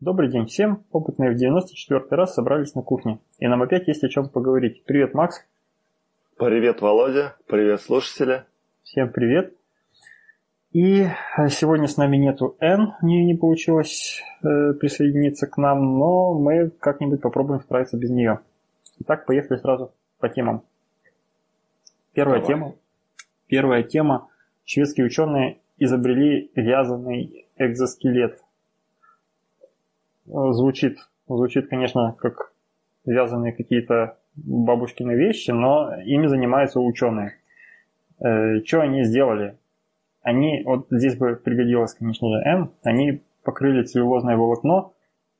Добрый день всем. Опытные в 94 раз собрались на кухне. И нам опять есть о чем поговорить. Привет, Макс. Привет, Володя. Привет, слушатели. Всем привет. И э, сегодня с нами нету Н, у нее не получилось э, присоединиться к нам, но мы как-нибудь попробуем справиться без нее. Итак, поехали сразу по темам. Первая Давай. тема. Первая тема. Шведские ученые изобрели вязаный экзоскелет. Э, звучит, звучит, конечно, как вязаные какие-то бабушкины вещи, но ими занимаются ученые. Э, что они сделали? Они, вот здесь бы пригодилось, конечно же, N, они покрыли целлюлозное волокно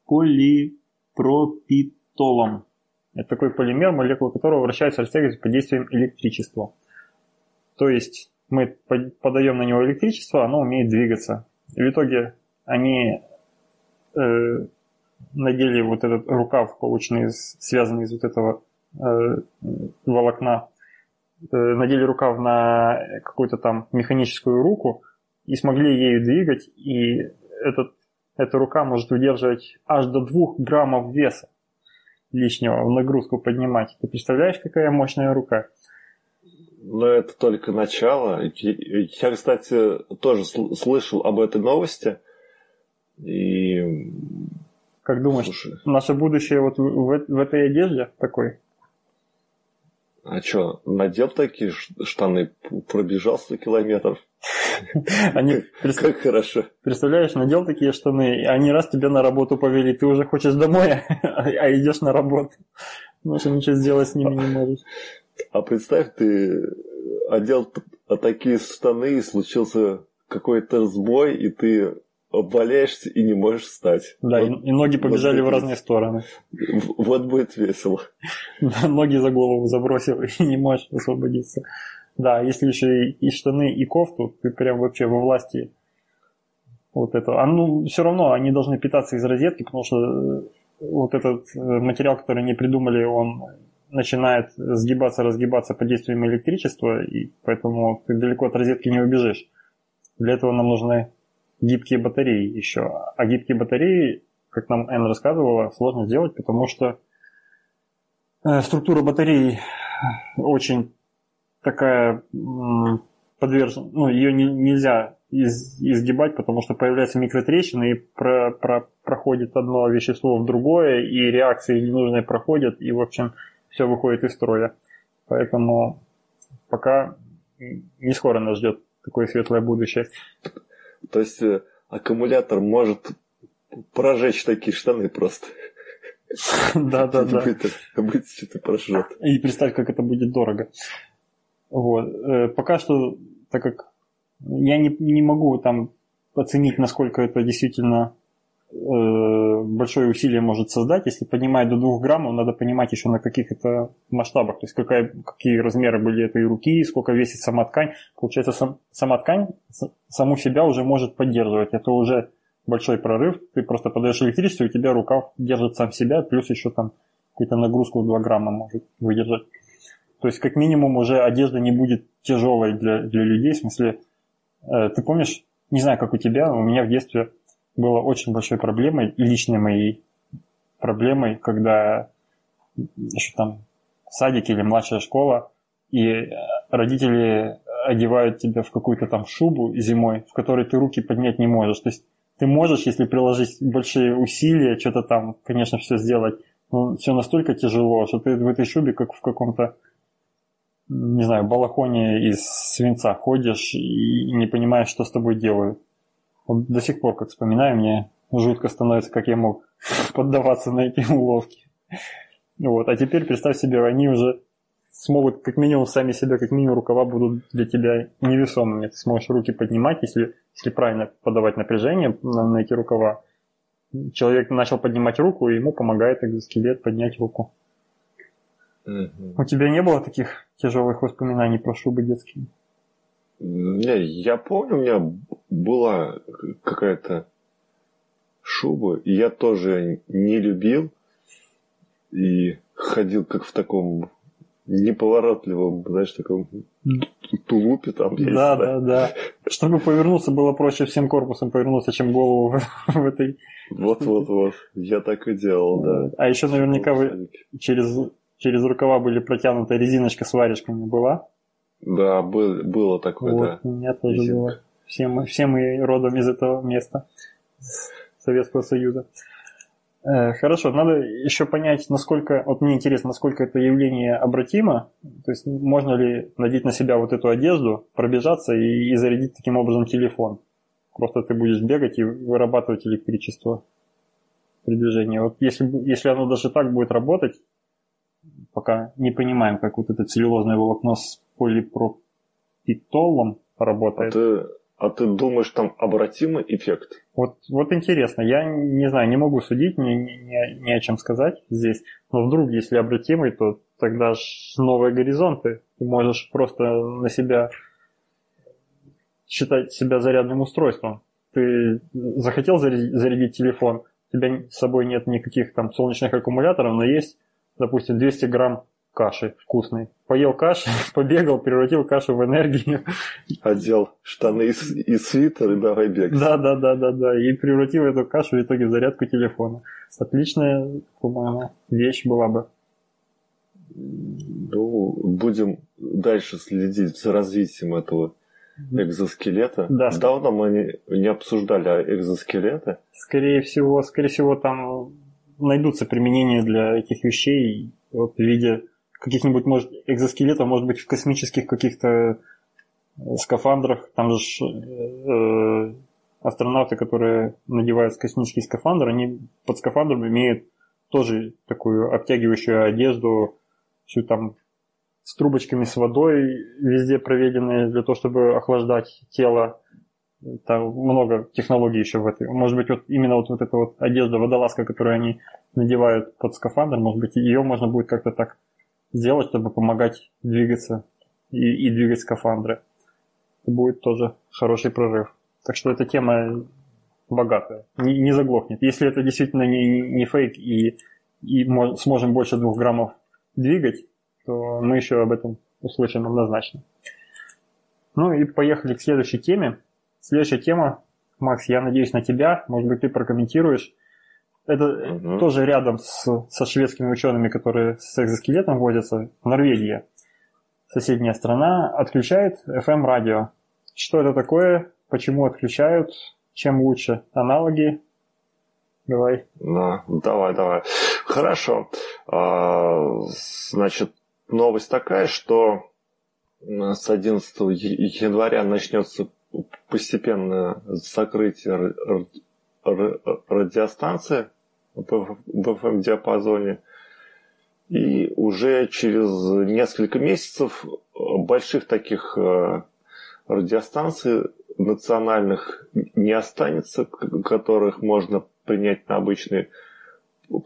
полипропитолом. Это такой полимер, молекулы которого вращаются растягиваются под действием электричества. То есть мы подаем на него электричество, оно умеет двигаться. В итоге они э, надели вот этот рукав, полученный, связанный из вот этого э, волокна, э, надели рукав на какую-то там механическую руку и смогли ею двигать, и этот, эта рука может выдерживать аж до 2 граммов веса лишнего в нагрузку поднимать. Ты представляешь, какая мощная рука? Но это только начало. Я, кстати, тоже слышал об этой новости. И как думаешь, Слушай. наше будущее вот в, в, этой одежде такой? А что, надел такие штаны, пробежал 100 километров? Они, как хорошо. Представляешь, надел такие штаны, и они раз тебя на работу повели, ты уже хочешь домой, а идешь на работу. Ну что ничего сделать с ними не можешь. А представь, ты одел такие штаны, и случился какой-то сбой, и ты обваляешься и не можешь встать. Да, вот, и, и ноги побежали вот в разные стороны. Вот будет весело. ноги за голову забросил и не можешь освободиться. Да, если еще и, и штаны, и кофту, ты прям вообще во власти вот это. А ну, все равно они должны питаться из розетки, потому что э, вот этот э, материал, который они придумали, он начинает сгибаться, разгибаться под действием электричества, и поэтому ты далеко от розетки не убежишь. Для этого нам нужны гибкие батареи еще. А гибкие батареи, как нам Энн рассказывала, сложно сделать, потому что э, структура батареи очень такая подвержена, ну, ее не, нельзя из, изгибать, потому что появляются микротрещины и про, про, проходит одно вещество в другое, и реакции ненужные проходят, и, в общем, все выходит из строя. Поэтому пока не скоро нас ждет такое светлое будущее. То есть э, аккумулятор может прожечь такие штаны просто. Да, да, да. Быть что-то прожжет. И представь, как это будет дорого. Вот. Э, пока что, так как я не, не могу там оценить, насколько это действительно Э, большое усилие может создать. Если поднимать до 2 граммов, надо понимать еще на каких это масштабах, то есть какая, какие размеры были этой руки, сколько весит сама ткань. Получается, сам, сама ткань саму себя уже может поддерживать. Это уже большой прорыв. Ты просто подаешь электричество, и у тебя рукав держит сам себя, плюс еще там какую-то нагрузку в 2 грамма может выдержать. То есть, как минимум, уже одежда не будет тяжелой для, для людей. В смысле, э, ты помнишь, не знаю, как у тебя, у меня в детстве было очень большой проблемой, личной моей проблемой, когда еще там садик или младшая школа, и родители одевают тебя в какую-то там шубу зимой, в которой ты руки поднять не можешь. То есть ты можешь, если приложить большие усилия, что-то там, конечно, все сделать, но все настолько тяжело, что ты в этой шубе, как в каком-то, не знаю, балахоне из свинца ходишь и не понимаешь, что с тобой делают. Вот до сих пор, как вспоминаю, мне жутко становится, как я мог поддаваться на эти уловки. Вот. А теперь представь себе, они уже смогут как минимум сами себя, как минимум рукава будут для тебя невесомыми. Ты сможешь руки поднимать, если, если правильно подавать напряжение на, на эти рукава. Человек начал поднимать руку, и ему помогает экзоскелет поднять руку. Mm-hmm. У тебя не было таких тяжелых воспоминаний про шубы детские? Не, я помню, у меня была какая-то шуба, и я тоже не любил. И ходил как в таком неповоротливом, знаешь, таком тулупе там. Да, да, да. Чтобы повернуться, было проще всем корпусом повернуться, чем голову в, в этой... Вот-вот-вот. Я так и делал, да. А еще наверняка вы через, через рукава были протянута резиночка с варежками была? Да, был, было такое, вот, да. У меня тоже Резинка. было. Все мы, все мы родом из этого места Советского Союза. Э, хорошо, надо еще понять, насколько, вот мне интересно, насколько это явление обратимо, то есть можно ли надеть на себя вот эту одежду, пробежаться и, и зарядить таким образом телефон. Просто ты будешь бегать и вырабатывать электричество при движении. Вот если, если оно даже так будет работать, пока не понимаем, как вот это целлюлозное волокно с полипропитолом работает. А ты, а ты думаешь, там обратимый эффект? Вот, вот интересно, я не знаю, не могу судить, ни, ни, ни о чем сказать здесь, но вдруг, если обратимый, то тогда ж новые горизонты. Ты можешь просто на себя считать себя зарядным устройством. Ты захотел зарядить телефон, у тебя с собой нет никаких там солнечных аккумуляторов, но есть, допустим, 200 грамм каши вкусной. Поел каши, побегал, превратил кашу в энергию. Одел штаны и, и свитер и давай бегать. Да, да, да, да, да. И превратил эту кашу в итоге в зарядку телефона. Отличная, по-моему, вещь была бы. Ну, будем дальше следить за развитием этого экзоскелета. Да. Давно мы не, не обсуждали экзоскелеты. Скорее всего, скорее всего, там найдутся применения для этих вещей вот, в виде каких-нибудь, может, экзоскелетов, может быть, в космических каких-то э, скафандрах. Там же э, астронавты, которые надевают космический скафандр, они под скафандром имеют тоже такую обтягивающую одежду, всю там с трубочками с водой везде проведенные для того, чтобы охлаждать тело. Там много технологий еще в этой. Может быть, вот именно вот, вот эта вот одежда, водолазка, которую они надевают под скафандр, может быть, ее можно будет как-то так сделать, чтобы помогать двигаться и, и двигать скафандры. Это будет тоже хороший прорыв. Так что эта тема богатая, не, не заглохнет. Если это действительно не, не фейк и, и мож, сможем больше двух граммов двигать, то мы еще об этом услышим однозначно. Ну и поехали к следующей теме. Следующая тема, Макс, я надеюсь на тебя, может быть ты прокомментируешь. Это угу. тоже рядом с, со шведскими учеными, которые с экзоскелетом возятся. Норвегия, соседняя страна, отключает FM-радио. Что это такое? Почему отключают? Чем лучше? Аналоги? Давай. Да, давай, давай. Хорошо. А, значит, новость такая, что с 11 января начнется постепенное закрытие радиостанции в FM-диапазоне. И уже через несколько месяцев больших таких э, радиостанций национальных не останется, которых можно принять на обычный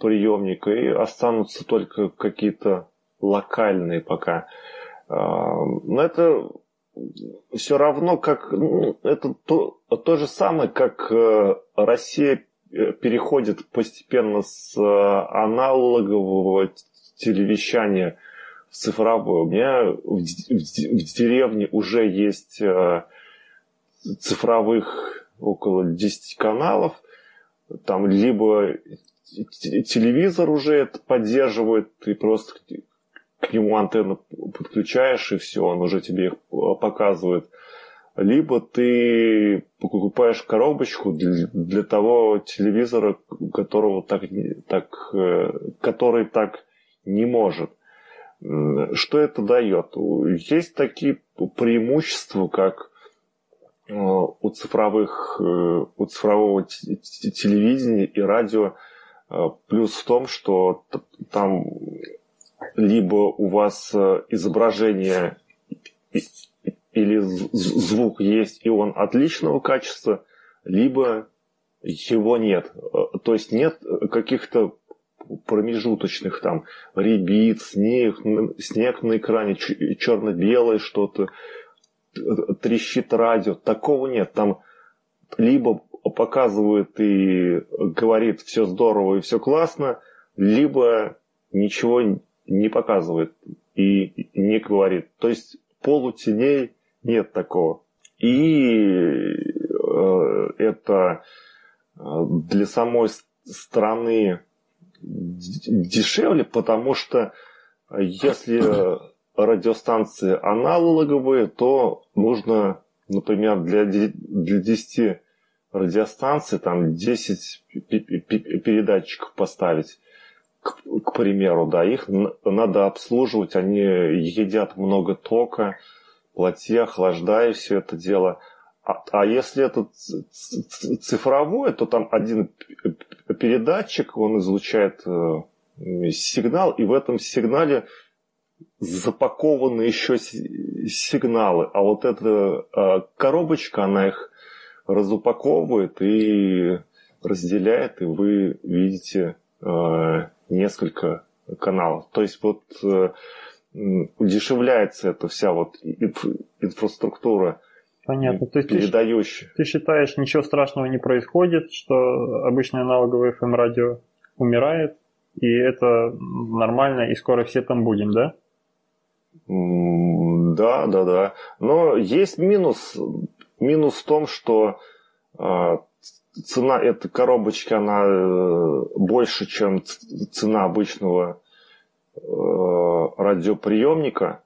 приемник, и останутся только какие-то локальные пока. А, но это все равно как ну, это то, то же самое, как э, Россия Э, переходит постепенно с э, аналогового телевещания в цифровое. У меня в, в, в деревне уже есть э, цифровых около 10 каналов. Там либо телевизор уже это поддерживает, ты просто к нему антенну подключаешь, и все, он уже тебе их показывает либо ты покупаешь коробочку для, для того телевизора, которого так, так, э, который так не может. Что это дает? Есть такие преимущества, как э, у цифровых, э, у цифрового телевидения и радио, плюс в том, что там либо у вас изображение или звук есть, и он отличного качества, либо его нет. Э, то есть нет каких-то промежуточных там ребит, снег, снег на экране, черно-белое что-то, трещит радио. Такого нет. Там либо показывает и говорит все здорово и все классно, либо ничего не показывает. и не говорит. То есть полутеней нет такого. И э, это э, для самой страны дешевле, потому что если радиостанции аналоговые, то нужно, например, для, для 10 радиостанций там 10 передатчиков поставить к, к примеру, да, их надо обслуживать, они едят много тока, плати, охлаждая все это дело. А, а если это цифровое, то там один передатчик, он излучает э, сигнал, и в этом сигнале запакованы еще сигналы. А вот эта э, коробочка, она их разупаковывает и разделяет, и вы видите э, несколько каналов. То есть вот удешевляется эта вся вот инфраструктура Понятно. То есть передающая. Ты, ты считаешь, ничего страшного не происходит, что обычное аналоговое FM радио умирает, и это нормально, и скоро все там будем, да? Да, да, да. Но есть минус. Минус в том, что э, цена этой коробочки, она э, больше, чем цена обычного радиоприемника.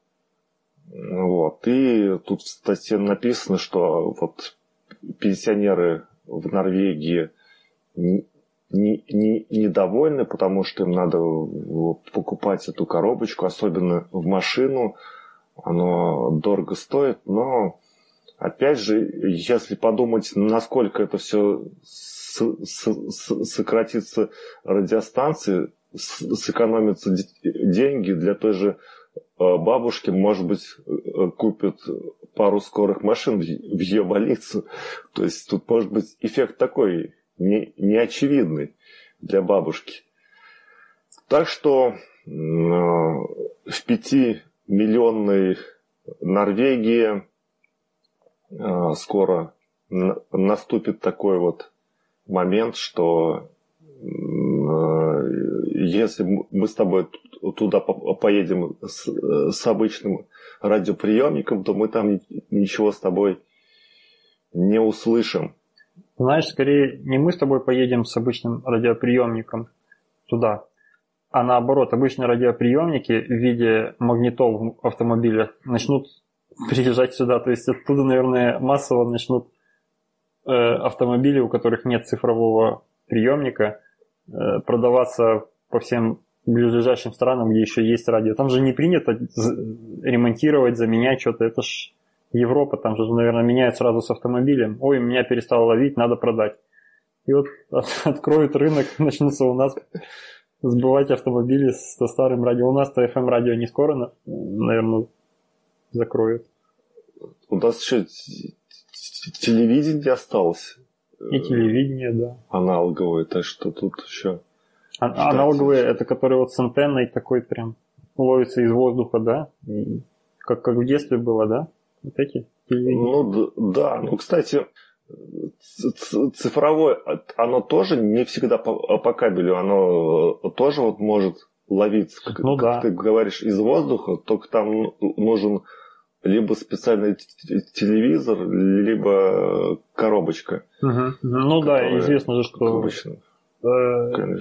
Вот. И тут в статье написано, что вот пенсионеры в Норвегии не, не, недовольны, потому что им надо покупать эту коробочку, особенно в машину. Оно дорого стоит, но Опять же, если подумать, насколько это все сократится радиостанции, сэкономятся деньги для той же э, бабушки, может быть, э, купят пару скорых машин в ее больницу. То есть тут может быть эффект такой не, неочевидный для бабушки. Так что э, в пятимиллионной Норвегии а, скоро наступит такой вот момент, что если мы с тобой туда поедем с, с обычным радиоприемником, то мы там ничего с тобой не услышим. Знаешь, скорее не мы с тобой поедем с обычным радиоприемником туда, а наоборот, обычные радиоприемники в виде магнитол в автомобилях начнут приезжать сюда. То есть оттуда, наверное, массово начнут э, автомобили, у которых нет цифрового приемника, э, продаваться по всем близлежащим странам, где еще есть радио. Там же не принято ремонтировать, заменять что-то. Это ж Европа, там же, наверное, меняют сразу с автомобилем. Ой, меня перестало ловить, надо продать. И вот откроют рынок, начнутся у нас сбывать автомобили со старым радио. У нас-то FM-радио не скоро, наверное, закроют. У нас еще телевидение осталось. И телевидение, да. Аналоговое, так что тут еще... А, аналоговые, это которые вот с антенной такой прям ловится из воздуха, да? И как, как в детстве было, да? Вот эти. Ну да, ну кстати, цифровое, оно тоже не всегда по, по кабелю, оно тоже вот может ловиться, как, ну, как да. ты говоришь, из воздуха, только там нужен либо специальный телевизор, либо коробочка. Угу. Ну да, известно же, что, обычно. Э,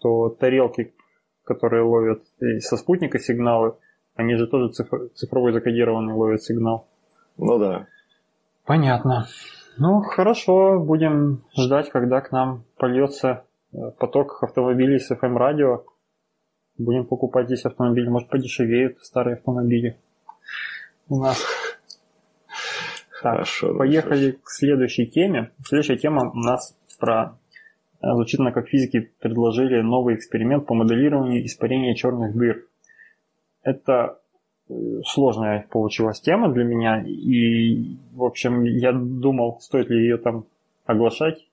что тарелки, которые ловят со спутника сигналы, они же тоже цифровой закодированный ловят сигнал. Ну да. Понятно. Ну хорошо, будем ждать, когда к нам польется э, поток автомобилей с FM-радио. Будем покупать здесь автомобили, может подешевеют старые автомобили у нас. Так, хорошо, поехали хорошо. к следующей теме. Следующая тема у нас про звучит она как физики предложили новый эксперимент по моделированию испарения черных дыр. Это э, сложная получилась тема для меня, и, в общем, я думал, стоит ли ее там оглашать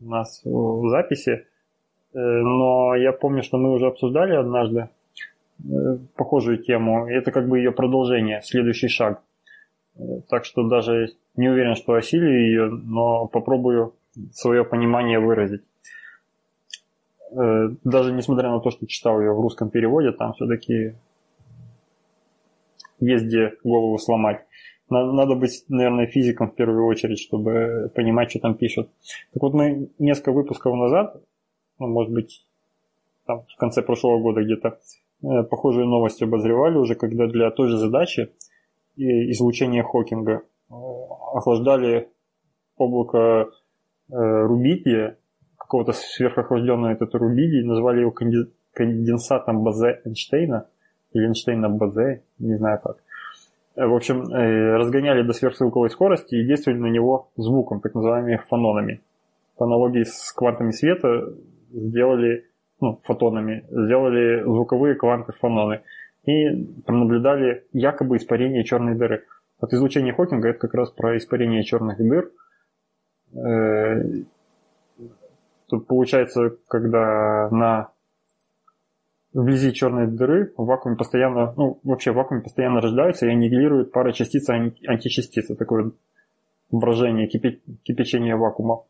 у нас в записи, э, но я помню, что мы уже обсуждали однажды Э, похожую тему. Это как бы ее продолжение, следующий шаг. Э, так что даже не уверен, что осилию ее, но попробую свое понимание выразить. Э, даже несмотря на то, что читал ее в русском переводе, там все-таки есть где голову сломать. Надо быть, наверное, физиком в первую очередь, чтобы понимать, что там пишут. Так вот, мы несколько выпусков назад, ну, может быть, там, в конце прошлого года где-то, э, похожие новости обозревали уже, когда для той же задачи излучения Хокинга э, охлаждали облако э, рубидия, какого-то сверхохлажденного этот рубидий, назвали его конденсатом Базе Эйнштейна, или Эйнштейна Базе, не знаю как. Э, в общем, э, разгоняли до сверхзвуковой скорости и действовали на него звуком, так называемыми фононами. По аналогии с квантами света сделали, ну, фотонами, сделали звуковые кванты фононы и пронаблюдали якобы испарение черной дыры. Вот излучение Хокинга это как раз про испарение черных дыр. Тут получается, когда на вблизи черной дыры в вакууме постоянно, ну, вообще в вакууме постоянно рождаются и аннигилируют пары частиц и античастиц. Такое брожение, кипи, кипячение вакуума,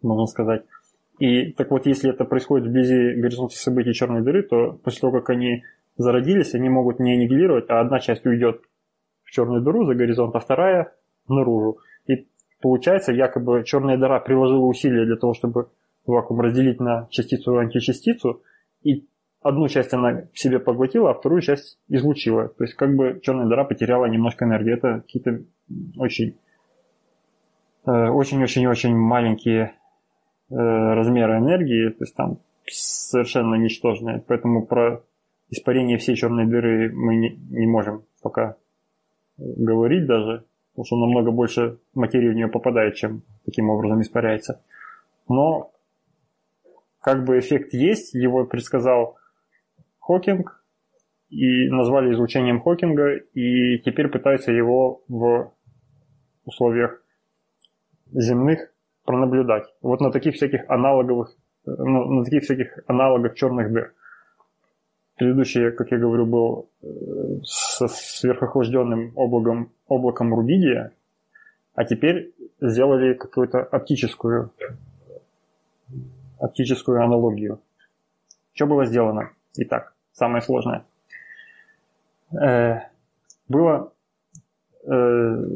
можно сказать. И так вот, если это происходит вблизи горизонта событий черной дыры, то после того, как они зародились, они могут не аннигилировать, а одна часть уйдет в черную дыру за горизонт, а вторая наружу. И получается, якобы черная дыра приложила усилия для того, чтобы вакуум разделить на частицу и античастицу, и одну часть она в себе поглотила, а вторую часть излучила. То есть как бы черная дыра потеряла немножко энергии. Это какие-то очень э, очень-очень-очень маленькие э, размеры энергии, то есть там совершенно ничтожные. Поэтому про испарение всей черной дыры мы не, не можем пока говорить даже, потому что намного больше материи в нее попадает, чем таким образом испаряется. Но как бы эффект есть, его предсказал Хокинг и назвали излучением Хокинга, и теперь пытаются его в условиях земных пронаблюдать. Вот на таких всяких аналоговых, ну, на таких всяких аналогах черных дыр. Предыдущий, как я говорю, был э, со сверхохлажденным облаком, облаком рубидия, а теперь сделали какую-то оптическую, оптическую аналогию. Что было сделано? Итак, самое сложное. Э, было, э,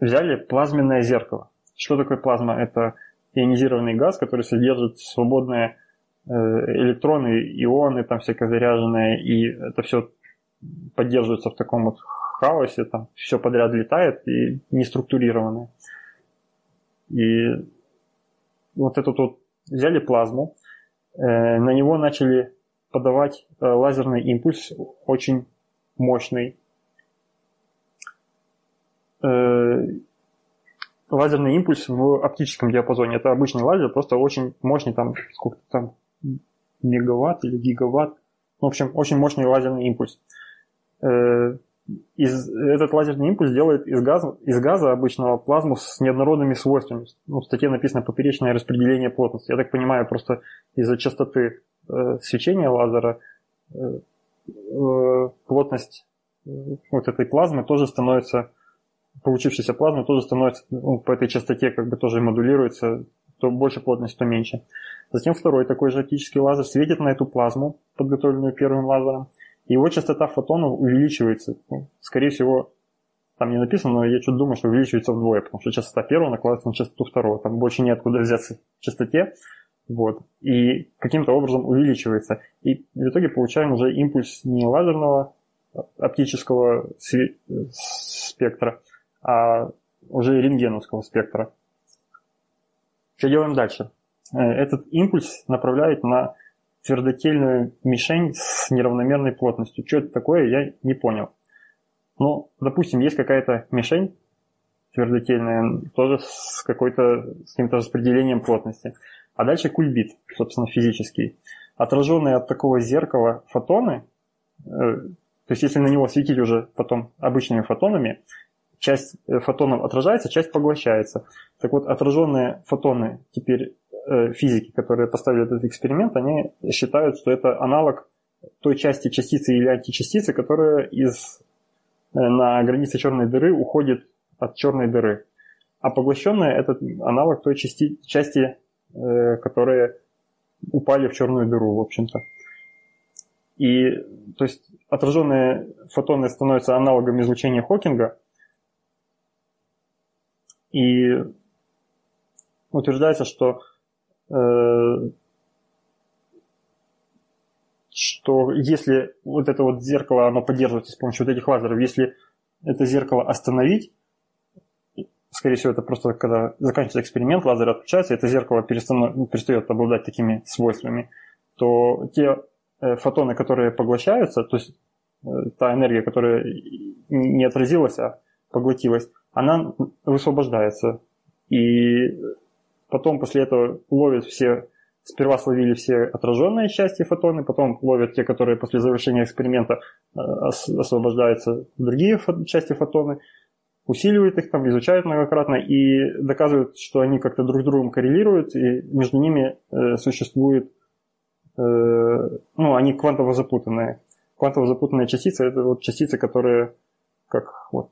взяли плазменное зеркало. Что такое плазма? Это ионизированный газ, который содержит свободные э, электроны, ионы, там всякое заряженное, и это все поддерживается в таком вот хаосе, там все подряд летает и не структурированное. И вот этот вот взяли плазму, на него начали подавать э, лазерный импульс очень мощный. Э, лазерный импульс в оптическом диапазоне. Это обычный лазер, просто очень мощный, там сколько там, мегаватт или гигаватт. В общем, очень мощный лазерный импульс. Э, из, этот лазерный импульс делает из газа, из газа обычного плазму с неоднородными свойствами. Ну, в статье написано поперечное распределение плотности. Я так понимаю, просто из-за частоты Э, свечения лазера э, э, плотность вот этой плазмы тоже становится, получившейся плазмы тоже становится ну, по этой частоте как бы тоже модулируется, то больше плотность, то меньше. Затем второй такой же оптический лазер светит на эту плазму, подготовленную первым лазером, и его частота фотонов увеличивается. Ну, скорее всего, там не написано, но я что-то думаю, что увеличивается вдвое, потому что частота первого накладывается на частоту второго. Там больше неоткуда взяться в частоте. Вот. И каким-то образом увеличивается. И в итоге получаем уже импульс не лазерного оптического спектра, а уже рентгеновского спектра. Что делаем дальше? Э, этот импульс направляет на твердотельную мишень с неравномерной плотностью. Что это такое, я не понял. Ну, допустим, есть какая-то мишень твердотельная, тоже с какой-то, с каким-то распределением плотности. А дальше кульбит, собственно, физический. Отраженные от такого зеркала фотоны, э, то есть если на него светить уже потом обычными фотонами, часть э, фотонов отражается, часть поглощается. Так вот, отраженные фотоны теперь э, физики, которые поставили этот эксперимент, они считают, что это аналог той части частицы или античастицы, которая из, на границе черной дыры уходит от черной дыры. А поглощенная это аналог той части, части Э, которые упали в черную дыру, в общем-то. И, то есть, отраженные фотоны становятся аналогом излучения Хокинга. И утверждается, что э, что если вот это вот зеркало, оно поддерживается с помощью вот этих лазеров, если это зеркало остановить, скорее всего, это просто когда заканчивается эксперимент, лазер отключается, это зеркало перестает обладать такими свойствами, то те э, фотоны, которые поглощаются, то есть э, та энергия, которая не отразилась, а поглотилась, она высвобождается. И потом после этого ловят все Сперва словили все отраженные части фотоны, потом ловят те, которые после завершения эксперимента э, освобождаются другие части фотоны, усиливают их там, изучают многократно и доказывают, что они как-то друг с другом коррелируют, и между ними э, существует, э, ну, они квантово запутанные. Квантово запутанные частицы – это вот частицы, которые как вот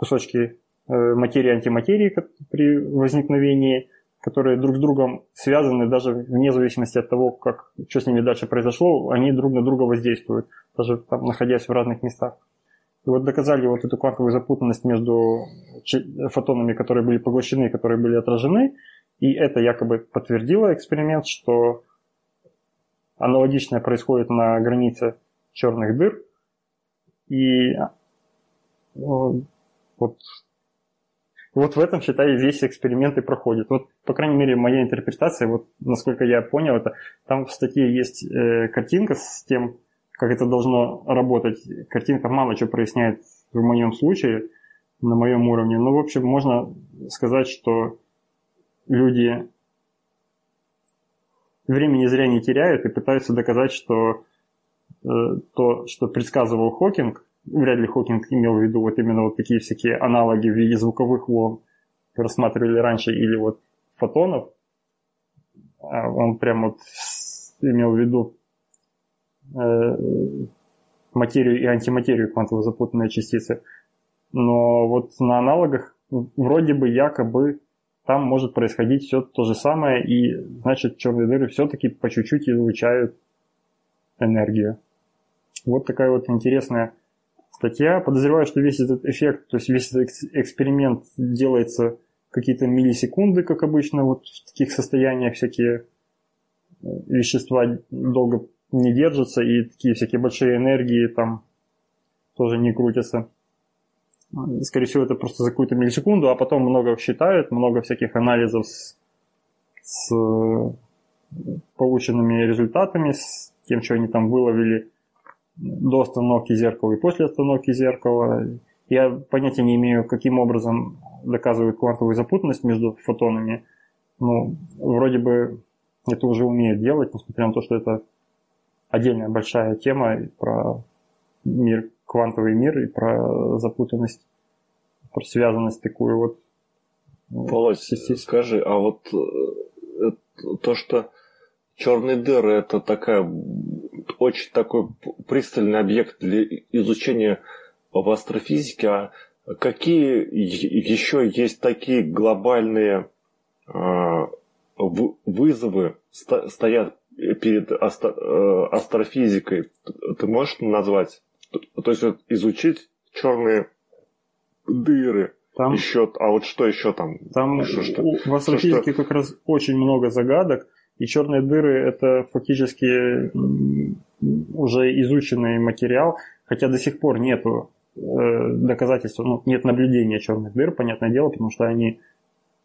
кусочки э, материи антиматерии при возникновении – которые друг с другом связаны, даже вне зависимости от того, как, что с ними дальше произошло, они друг на друга воздействуют, даже там, находясь в разных местах. И вот доказали вот эту квантовую запутанность между фотонами, которые были поглощены которые были отражены, и это якобы подтвердило эксперимент, что аналогичное происходит на границе черных дыр. И ну, вот вот в этом, считай, весь эксперимент и проходит. Вот, по крайней мере, моя интерпретация, вот насколько я понял это, там в статье есть э, картинка с тем, как это должно работать. Картинка мало что проясняет в моем случае, на моем уровне. Но, в общем, можно сказать, что люди времени зря не теряют и пытаются доказать, что э, то, что предсказывал Хокинг, вряд ли Хокинг имел в виду вот именно вот такие всякие аналоги в виде звуковых волн, рассматривали раньше, или вот фотонов. А он прям вот имел в виду э, материю и антиматерию квантово запутанные частицы. Но вот на аналогах вроде бы якобы там может происходить все то же самое, и значит черные дыры все-таки по чуть-чуть излучают энергию. Вот такая вот интересная статья. Подозреваю, что весь этот эффект, то есть весь этот эксперимент делается какие-то миллисекунды, как обычно, вот в таких состояниях всякие э, вещества долго не держатся, и такие всякие большие энергии там тоже не крутятся. Скорее всего, это просто за какую-то миллисекунду, а потом много считают, много всяких анализов с, с э, полученными результатами, с тем, что они там выловили до остановки зеркала и после остановки зеркала. Я понятия не имею, каким образом доказывают квантовую запутанность между фотонами. Ну, вроде бы это уже умеют делать, несмотря на то, что это отдельная большая тема про мир, квантовый мир и про запутанность, про связанность такую вот. Ну, Володь, скажи, а вот э, то, что черные дыры это такая очень такой пристальный объект для изучения в астрофизике. А какие еще есть такие глобальные а, вызовы стоят перед э, астрофизикой? Ты можешь назвать? То есть вот изучить черные дыры, там, еще, а вот что еще там? Там что, что, в астрофизике что, как раз очень много загадок. И черные дыры это фактически уже изученный материал, хотя до сих пор нет э, доказательств, ну, нет наблюдения черных дыр, понятное дело, потому что они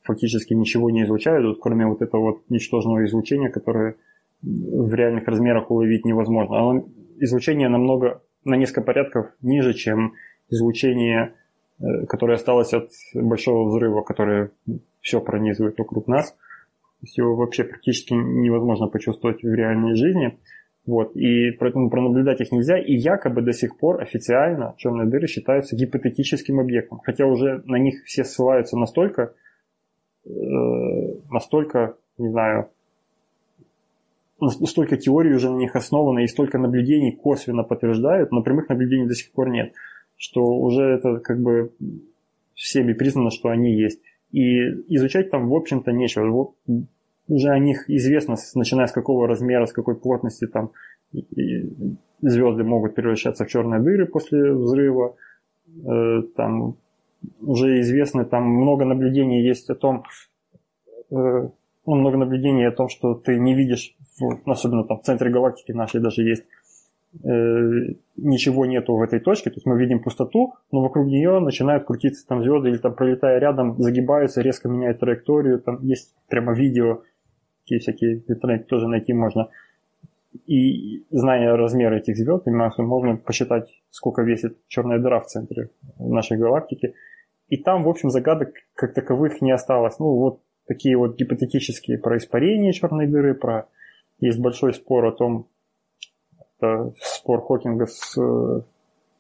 фактически ничего не излучают, кроме вот этого вот ничтожного излучения, которое в реальных размерах уловить невозможно. Оно, излучение намного, на несколько порядков ниже, чем излучение, э, которое осталось от большого взрыва, которое все пронизывает вокруг нас его вообще практически невозможно почувствовать в реальной жизни. Вот, и поэтому пронаблюдать их нельзя, и якобы до сих пор официально черные дыры считаются гипотетическим объектом, хотя уже на них все ссылаются настолько, э, настолько, не знаю, столько теорий уже на них основано, и столько наблюдений косвенно подтверждают, но прямых наблюдений до сих пор нет, что уже это как бы всеми признано, что они есть. И изучать там, в общем-то, нечего уже о них известно, начиная с какого размера, с какой плотности там звезды могут превращаться в черные дыры после взрыва. Э, там уже известно, там много наблюдений есть о том, э, ну, много наблюдений о том, что ты не видишь, особенно там в центре галактики нашей даже есть, ничего нету в этой точке, то есть мы видим пустоту, но вокруг нее начинают крутиться там звезды или там пролетая рядом, загибаются, резко меняют траекторию, там есть прямо видео, такие всякие в интернете тоже найти можно. И зная размеры этих звезд, понимаю, что можно посчитать, сколько весит черная дыра в центре нашей галактики. И там, в общем, загадок как таковых не осталось. Ну, вот такие вот гипотетические про испарение черной дыры, про... Есть большой спор о том, это спор Хокинга с...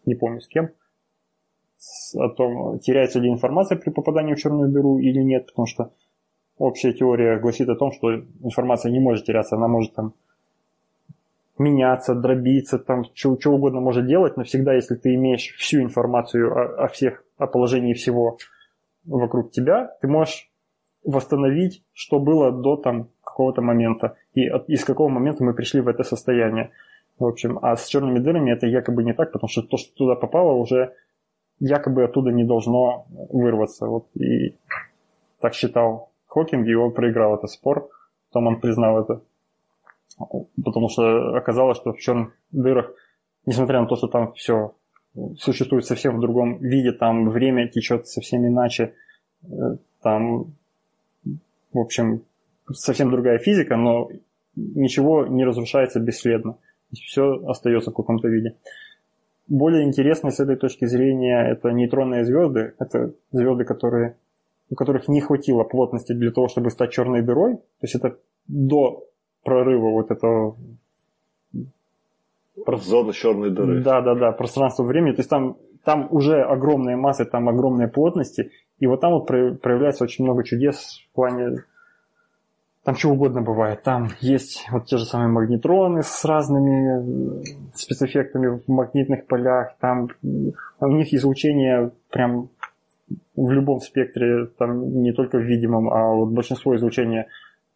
не помню с кем, о том, теряется ли информация при попадании в черную дыру или нет, потому что общая теория гласит о том, что информация не может теряться, она может там меняться, дробиться, там что, что угодно может делать, но всегда, если ты имеешь всю информацию о, о всех, о положении всего вокруг тебя, ты можешь восстановить, что было до там какого-то момента, и от, из какого момента мы пришли в это состояние. В общем, а с черными дырами это якобы не так, потому что то, что туда попало, уже якобы оттуда не должно вырваться. Вот и так считал Хокинг, и он проиграл этот спор, потом он признал это потому что оказалось, что в черных дырах, несмотря на то, что там все существует совсем в другом виде, там время течет совсем иначе, э, там, в общем, совсем другая физика, но ничего не разрушается бесследно. Все остается в каком-то виде. Более интересно с этой точки зрения это нейтронные звезды. Это звезды, которые, у которых не хватило плотности для того, чтобы стать черной дырой. То есть это до прорыва вот этого Зона черной дыры. Да, да, да, пространство времени. То есть там, там уже огромные массы, там огромные плотности. И вот там вот проявляется очень много чудес в плане... Там чего угодно бывает. Там есть вот те же самые магнитроны с разными спецэффектами в магнитных полях. Там у них излучение прям в любом спектре, там не только в видимом, а вот большинство излучения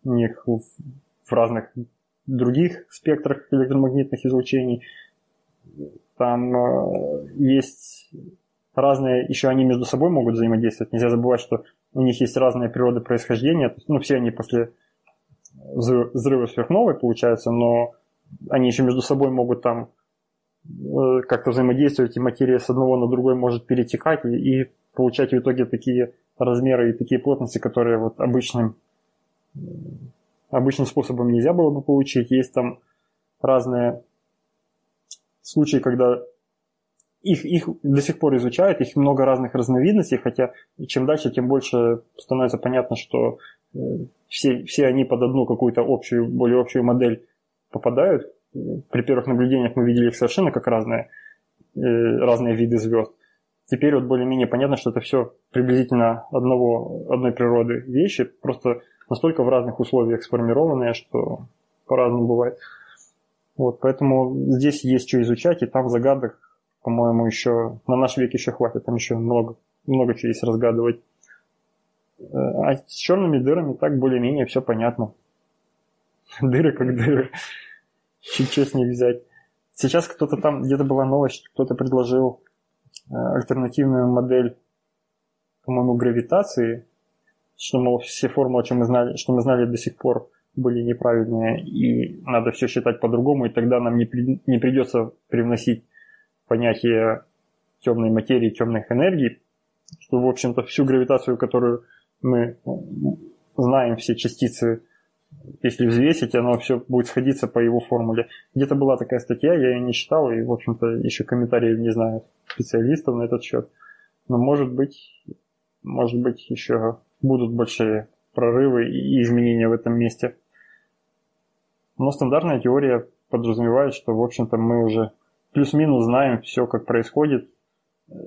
у них в разных других спектрах электромагнитных излучений. Там э, есть разные, еще они между собой могут взаимодействовать. Нельзя забывать, что у них есть разные природы происхождения. Ну, все они после взрыва сверхновой, получается, но они еще между собой могут там э, как-то взаимодействовать, и материя с одного на другой может перетекать и, и получать в итоге такие размеры и такие плотности, которые вот обычным обычным способом нельзя было бы получить. Есть там разные случаи, когда их, их до сих пор изучают, их много разных разновидностей, хотя чем дальше, тем больше становится понятно, что все, все они под одну какую-то общую, более общую модель попадают. При первых наблюдениях мы видели их совершенно как разные, э, разные виды звезд. Теперь вот более-менее понятно, что это все приблизительно одного, одной природы вещи, просто настолько в разных условиях сформированные, что по-разному бывает. Вот, поэтому здесь есть что изучать, и там загадок, по-моему, еще на наш век еще хватит, там еще много, много чего есть разгадывать. А с черными дырами так более-менее все понятно. Дыры как дыры. С них взять? Сейчас кто-то там, где-то была новость, кто-то предложил э, альтернативную модель, по-моему, гравитации, что, мол, все формулы, что мы знали, что мы знали до сих пор, были неправильные, и надо все считать по-другому, и тогда нам не, при, не придется привносить понятие темной материи, темных энергий, что, в общем-то, всю гравитацию, которую мы знаем, все частицы, если взвесить, оно все будет сходиться по его формуле. Где-то была такая статья, я ее не читал, и, в общем-то, еще комментариев не знаю специалистов на этот счет. Но, может быть, может быть, еще будут большие прорывы и изменения в этом месте. Но стандартная теория подразумевает, что, в общем-то, мы уже плюс-минус знаем все, как происходит,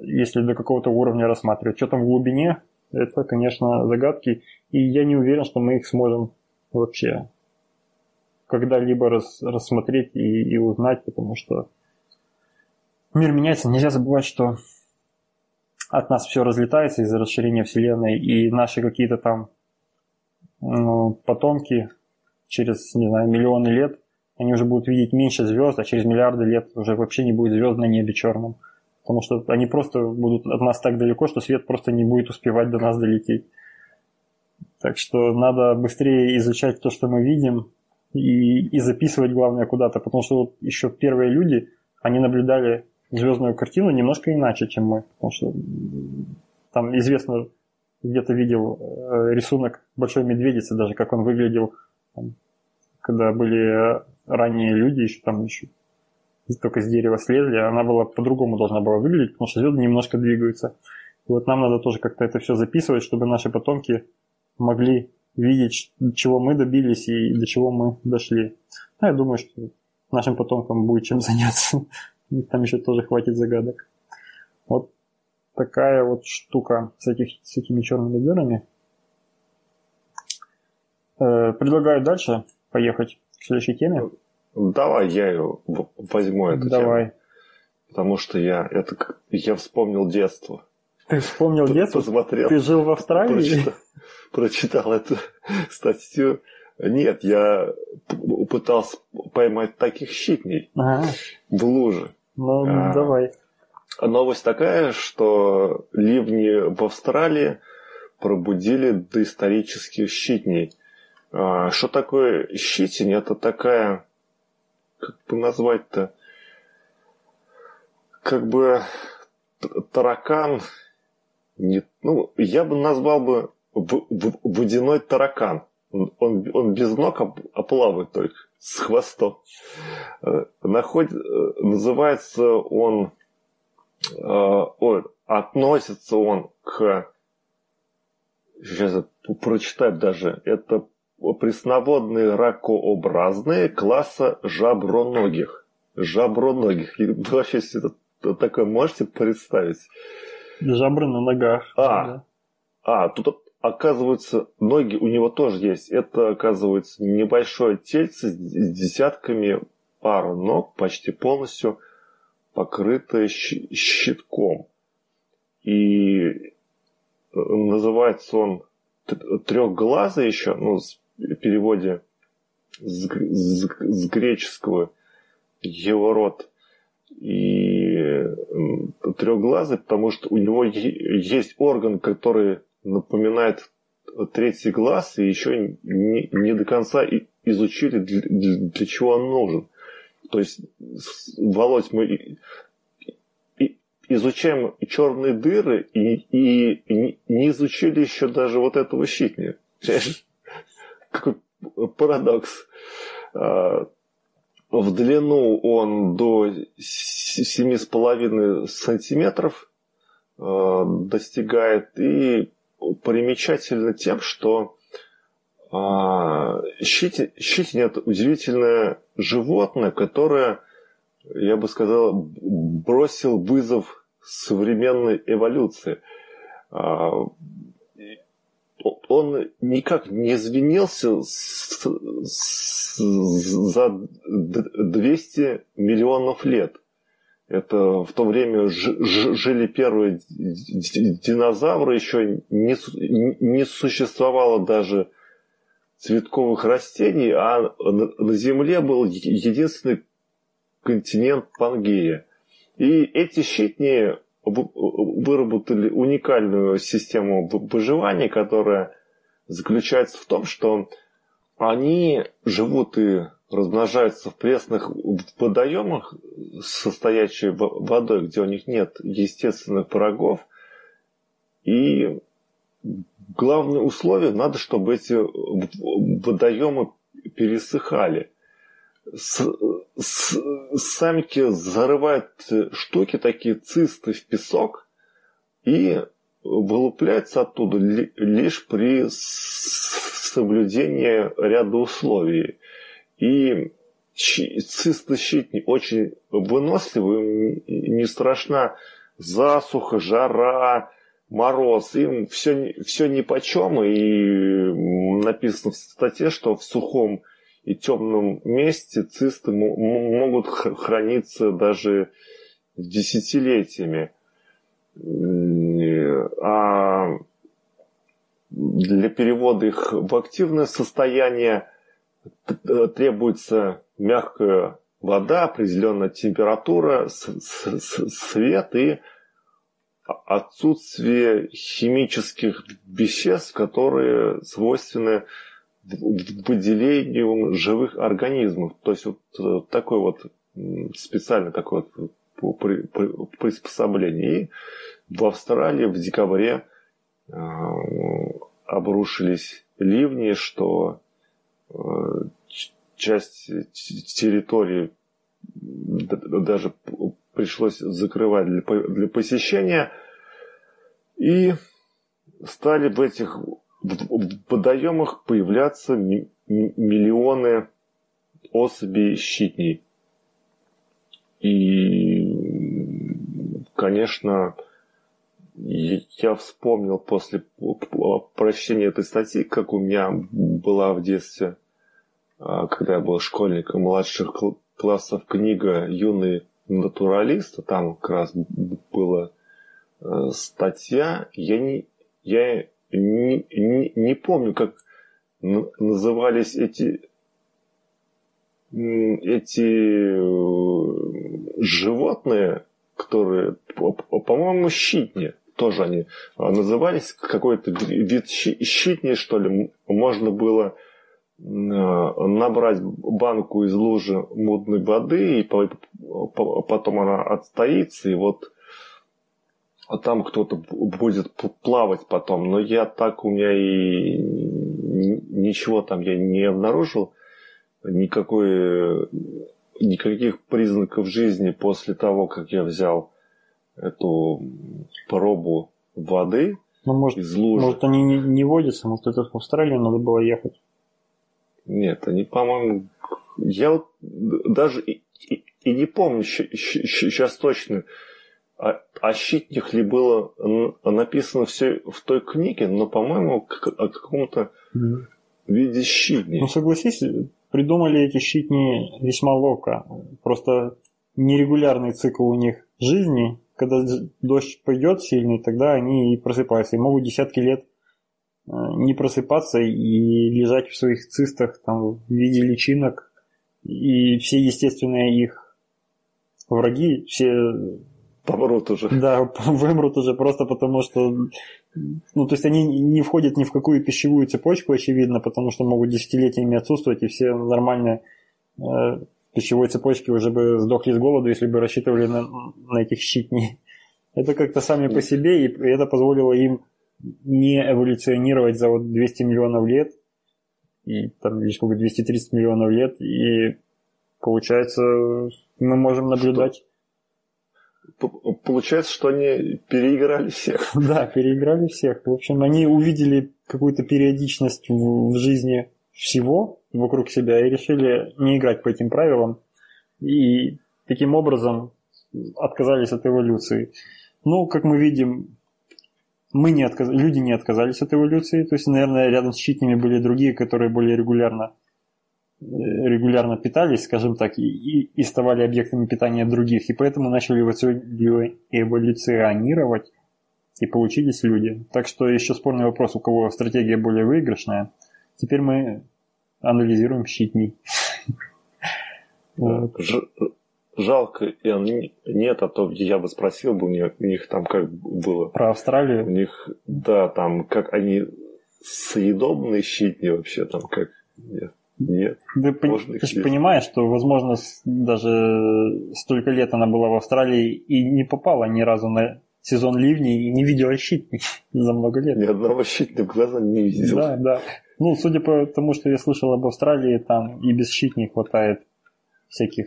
если до какого-то уровня рассматривать. Что там в глубине, это, конечно, загадки, и я не уверен, что мы их сможем вообще когда-либо рас, рассмотреть и, и узнать, потому что мир меняется. Нельзя забывать, что от нас все разлетается из-за расширения Вселенной, и наши какие-то там ну, потомки через, не знаю, миллионы лет, они уже будут видеть меньше звезд, а через миллиарды лет уже вообще не будет звезд на небе черным. Потому что они просто будут от нас так далеко, что свет просто не будет успевать до нас долететь. Так что надо быстрее изучать то, что мы видим, и, и записывать, главное, куда-то. Потому что вот еще первые люди, они наблюдали звездную картину немножко иначе, чем мы. Потому что там известно, где-то видел э, рисунок большой медведицы, даже как он выглядел, там, когда были ранние люди, еще там еще только с дерева слезли, она была по-другому должна была выглядеть, потому что звезды немножко двигаются. И вот нам надо тоже как-то это все записывать, чтобы наши потомки могли видеть, чего мы добились и до чего мы дошли. Ну, я думаю, что нашим потомкам будет чем заняться. Там еще тоже хватит загадок. Вот такая вот штука с, этих, с этими черными дырами. Э, предлагаю дальше поехать к следующей теме. Давай я возьму эту Давай. тему. Потому что я, это, я вспомнил детство. Ты вспомнил детство? Посмотрел. Ты жил в Австралии? Прочитал, прочитал эту статью. Нет, я пытался поймать таких щитней ага. в луже. Ну, а, давай. Новость такая, что ливни в Австралии пробудили доисторических щитней. А, что такое щитень? Это такая, как бы назвать-то, как бы таракан, не, ну, я бы назвал бы водяной таракан. Он, он без ног, а плавает только с хвостом. Э, Наход... Э, называется он, э, ой, относится он к, сейчас я прочитать даже, это пресноводные ракообразные класса жаброногих. Жаброногих. И вообще это такое можете представить? Жабры на ногах. А, да. а тут оказывается, ноги у него тоже есть. Это, оказывается, небольшое тельце с десятками пар ног, почти полностью покрытое щитком. И э, называется он трехглазый еще, ну, в переводе с, с, с греческого его род. И трехглазый, потому что у него есть орган, который напоминает третий глаз, и еще не, не до конца изучили, для, для чего он нужен. То есть, Володь, мы изучаем черные дыры и, и, не изучили еще даже вот этого щитня. Какой парадокс. А, в длину он до 7,5 сантиметров а, достигает и примечательно тем, что а, щитень, щитень это удивительное животное, которое, я бы сказал, бросил вызов современной эволюции. Он никак не извинился с, с, за 200 миллионов лет. Это в то время жили первые динозавры, еще не, не существовало даже цветковых растений, а на Земле был единственный континент Пангея. И эти щитни выработали уникальную систему выживания, которая заключается в том, что они живут и размножаются в пресных водоемах, состоящие водой, где у них нет естественных врагов. И главное условие, надо, чтобы эти водоемы пересыхали. С, с, самки зарывают штуки, такие цисты в песок, и вылупляются оттуда лишь при соблюдении ряда условий. И цистощитни очень выносливы, не страшна засуха, жара, мороз. Им все, все ни по чем. И написано в статье, что в сухом и темном месте цисты могут храниться даже десятилетиями. А для перевода их в активное состояние требуется мягкая вода, определенная температура, свет и отсутствие химических веществ, которые свойственны выделению живых организмов. То есть вот э, такой вот специально такое вот приспособление. И в Австралии в декабре э, обрушились ливни, что э, часть территории даже пришлось закрывать для, для посещения. И стали в этих водоемах появляться миллионы особей щитней. И, конечно, я вспомнил после прочтения этой статьи, как у меня была в детстве, а, когда я был школьником младших классов, книга «Юный натуралист». Там как раз была э, статья. Я не, я не, не, не помню, как назывались эти эти э, животные, которые, по-моему, щитни, тоже они а, назывались, какой-то вид щитни, что ли, можно было э, набрать банку из лужи мутной воды, и потом она отстоится, и вот а там кто-то будет плавать потом. Но я так у меня и ничего там я не обнаружил. Никакой, никаких признаков жизни после того, как я взял эту пробу воды ну, может, из лужи. Может, они не, не водятся, может, это в Австралию надо было ехать. Нет, они, по-моему, я вот даже и, и, и не помню сейчас точно, о, о щитнях ли было написано все в той книге, но, по-моему, о каком-то mm. виде щитни. Ну, согласись, придумали эти щитни весьма ловко. Просто нерегулярный цикл у них жизни. Когда дождь пойдет сильный, тогда они и просыпаются. И могут десятки лет э, не просыпаться и лежать в своих цистах там, в виде личинок. И все естественные их враги, все помрут уже. Да, вымрут уже просто потому, что... Ну, то есть они не входят ни в какую пищевую цепочку, очевидно, потому что могут десятилетиями отсутствовать, и все нормальные э, пищевой цепочки уже бы сдохли с голоду, если бы рассчитывали на, на этих щитней. Это как-то сами по себе, и это позволило им не эволюционировать за вот 200 миллионов лет, и там или сколько, 230 миллионов лет, и получается мы можем наблюдать получается, что они переиграли всех. Да, переиграли всех. В общем, они увидели какую-то периодичность в, в жизни всего вокруг себя и решили не играть по этим правилам. И таким образом отказались от эволюции. Ну, как мы видим, мы не отказ... люди не отказались от эволюции. То есть, наверное, рядом с щитнями были другие, которые более регулярно регулярно питались, скажем так, и, и, и ставали объектами питания других, и поэтому начали эволюционировать, и получились люди. Так что еще спорный вопрос, у кого стратегия более выигрышная. Теперь мы анализируем щитней. Жалко, нет, а то я бы спросил бы у них, у них там как было. Про Австралию? У них, да, там как они съедобные щитни вообще, там как... Нет. Нет. Ты, ты же понимаешь, что, возможно, даже столько лет она была в Австралии и не попала ни разу на сезон ливней и не видела щитник за много лет. Ни одного щитника глаза не видел. Да, да. Ну, судя по тому, что я слышал об Австралии, там и без щитней хватает всяких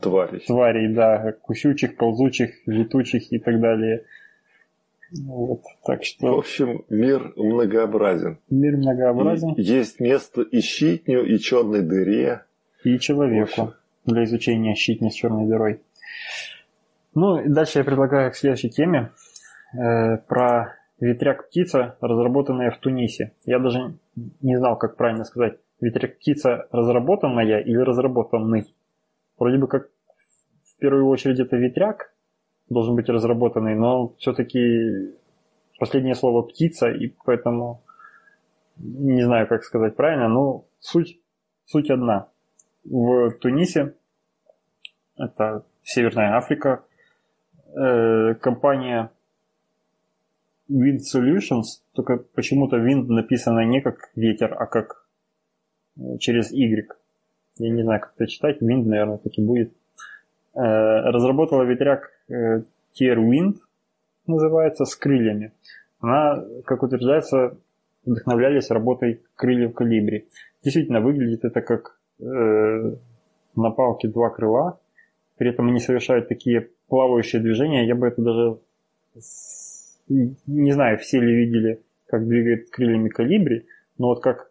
тварей. Тварей, да, кусючих, ползучих, летучих и так далее. Вот, так что... В общем, мир многообразен. Мир многообразен. И есть место и щитню, и черной дыре. И человеку для изучения щитни с черной дырой. Ну, и дальше я предлагаю к следующей теме. Э, про ветряк-птица, разработанная в Тунисе. Я даже не знал, как правильно сказать. Ветряк-птица разработанная или разработанный? Вроде бы как в первую очередь это ветряк, должен быть разработанный, но все-таки последнее слово птица, и поэтому не знаю, как сказать правильно, но суть, суть одна. В Тунисе, это Северная Африка, э, компания Wind Solutions, только почему-то Wind написано не как ветер, а как э, через Y. Я не знаю, как это читать. Wind, наверное, так и будет. Э, разработала ветряк э, Tier Wind, называется, с крыльями. Она, как утверждается, вдохновлялись работой крыльев калибри. Действительно, выглядит это как э, на палке два крыла, при этом они совершают такие плавающие движения. Я бы это даже не знаю, все ли видели, как двигает крыльями калибри, но вот как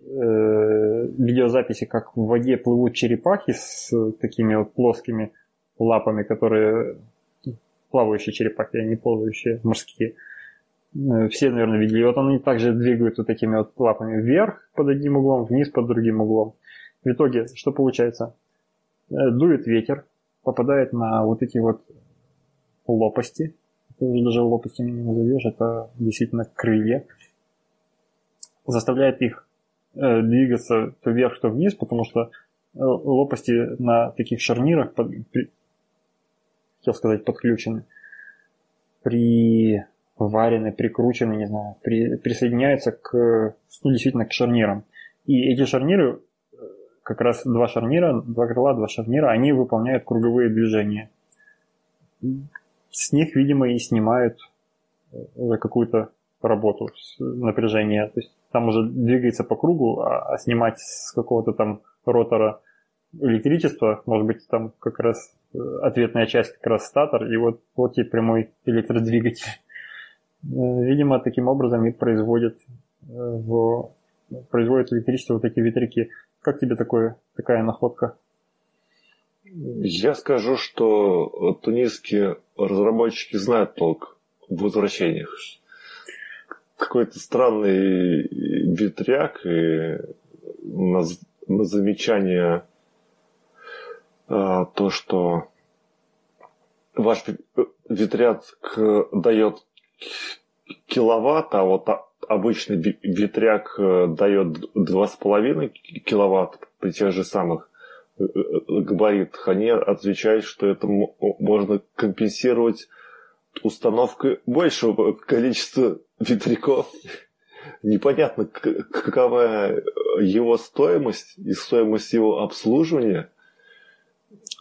э, видеозаписи, как в воде плывут черепахи с такими вот плоскими лапами, которые плавающие черепахи, а не плавающие морские. Э, все, наверное, видели. Вот они также двигают вот этими вот лапами вверх под одним углом, вниз под другим углом. В итоге, что получается? Э, дует ветер, попадает на вот эти вот лопасти. Это уже даже лопастями не назовешь, это действительно крылья. Заставляет их э, двигаться то вверх, то вниз, потому что лопасти на таких шарнирах, хотел сказать, подключены. При варены, прикручены, не знаю, при, присоединяются к, ну, действительно, к шарнирам. И эти шарниры, как раз два шарнира, два крыла, два шарнира, они выполняют круговые движения. С них, видимо, и снимают уже какую-то работу, напряжение. То есть там уже двигается по кругу, а, а снимать с какого-то там ротора электричество, может быть, там как раз э, ответная часть как раз статор, и вот, вот тебе прямой электродвигатель. Э, видимо, таким образом и производят, э, в, производят электричество вот эти ветряки. Как тебе такое, такая находка? Я скажу, что тунисские разработчики знают толк в возвращениях. Какой-то странный ветряк и на, на замечание то, что ваш ветряк дает киловатт, а вот обычный ветряк э, дает 2,5 киловатт при тех же самых э, э, габаритах, они отвечают, что это можно компенсировать установкой большего количества ветряков. Непонятно, какова его стоимость и стоимость его обслуживания –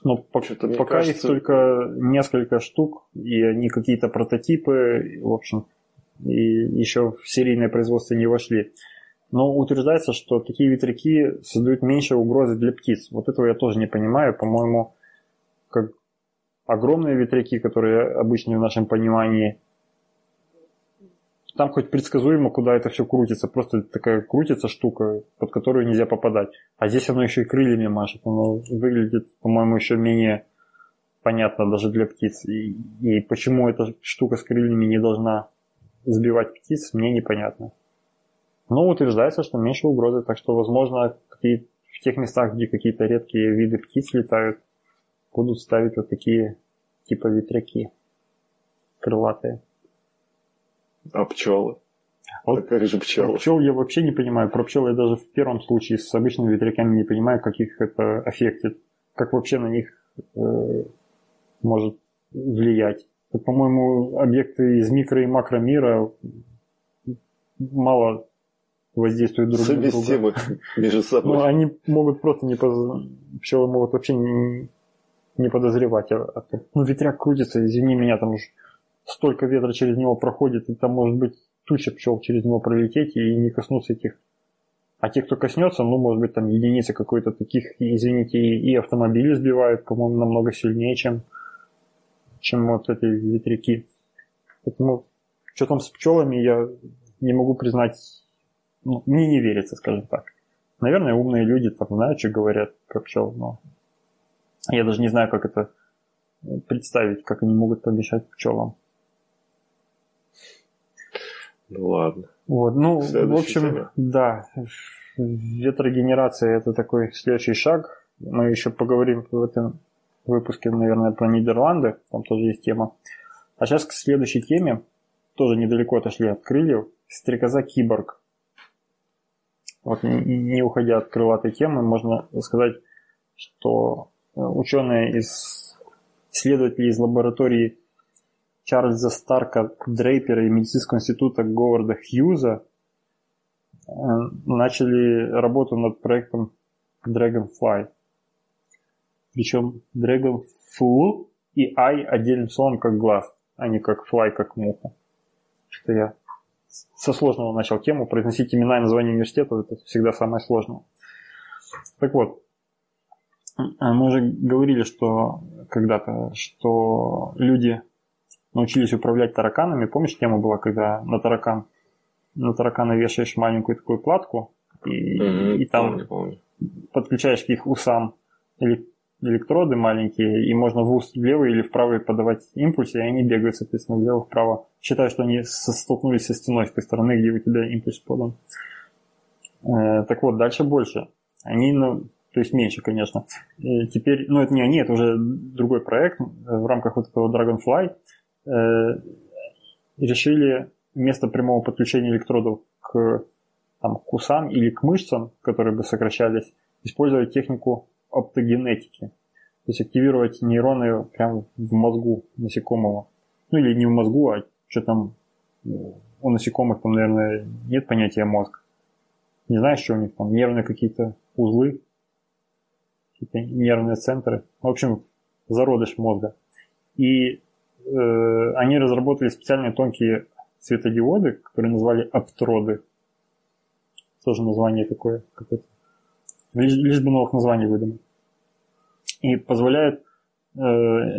но пока кажется... их только несколько штук, и они какие-то прототипы, в общем, и еще в серийное производство не вошли. Но утверждается, что такие ветряки создают меньше угрозы для птиц. Вот этого я тоже не понимаю. По-моему, как огромные ветряки, которые обычно в нашем понимании там хоть предсказуемо, куда это все крутится. Просто такая крутится штука, под которую нельзя попадать. А здесь оно еще и крыльями машет. Оно выглядит, по-моему, еще менее понятно даже для птиц. И, и почему эта штука с крыльями не должна сбивать птиц, мне непонятно. Но утверждается, что меньше угрозы, так что, возможно, в тех местах, где какие-то редкие виды птиц летают, будут ставить вот такие типа ветряки крылатые. А пчелы? Вот а как же пчелы? Пчел я вообще не понимаю. Про пчел я даже в первом случае с обычными ветряками не понимаю, как их это аффектит. Как вообще на них э, может влиять. Это, по-моему, объекты из микро и макро мира мало воздействуют друг на друга. между собой. Ну, они могут просто не поз... пчелы могут вообще не, не подозревать. Ну, ветряк крутится, извини меня, там уж столько ветра через него проходит, и там может быть туча пчел через него пролететь и не коснуться этих. А те, кто коснется, ну, может быть, там единицы какой-то таких, извините, и автомобили сбивают, по-моему, намного сильнее, чем, чем вот эти ветряки. Поэтому, что там с пчелами, я не могу признать, ну, мне не верится, скажем так. Наверное, умные люди там знают, что говорят про пчел, но я даже не знаю, как это представить, как они могут помешать пчелам. Ну ладно. Вот, ну, Следующая в общем, тема. да, ветрогенерация это такой следующий шаг. Мы еще поговорим в этом выпуске, наверное, про Нидерланды, там тоже есть тема. А сейчас к следующей теме. тоже недалеко отошли от крыльев, стрекоза киборг. Вот не уходя от крылатой темы, можно сказать, что э, ученые из исследователи из лаборатории Чарльза Старка Дрейпера и медицинского института Говарда Хьюза э, начали работу над проектом Dragonfly. Причем Dragonfly и I отдельным словом как глаз, а не как fly, как муха. Что я со сложного начал тему. Произносить имена и названия университетов это всегда самое сложное. Так вот, мы уже говорили, что когда-то, что люди научились управлять тараканами. Помнишь, тема была, когда на таракан на таракана вешаешь маленькую такую платку, и, mm-hmm, и там помню, помню. подключаешь к их усам электроды маленькие, и можно в ус в или в правый подавать импульсы, и они бегают, соответственно, влево-вправо. Считаю, что они столкнулись со стеной с той стороны, где у тебя импульс подан. Э, так вот, дальше больше. Они, ну, то есть меньше, конечно. И теперь, ну это не они, это уже другой проект в рамках вот этого Dragonfly. Э, решили вместо прямого подключения электродов к, там, к усам или к мышцам, которые бы сокращались, использовать технику оптогенетики. То есть активировать нейроны прямо в мозгу насекомого. Ну или не в мозгу, а что там у насекомых там, наверное, нет понятия мозг. Не знаешь, что у них там нервные какие-то узлы, какие-то нервные центры. В общем, зародыш мозга. И э, они разработали специальные тонкие светодиоды, которые назвали оптроды. Тоже название такое какое-то. Лишь, лишь бы новых названий выдумать и позволяет э,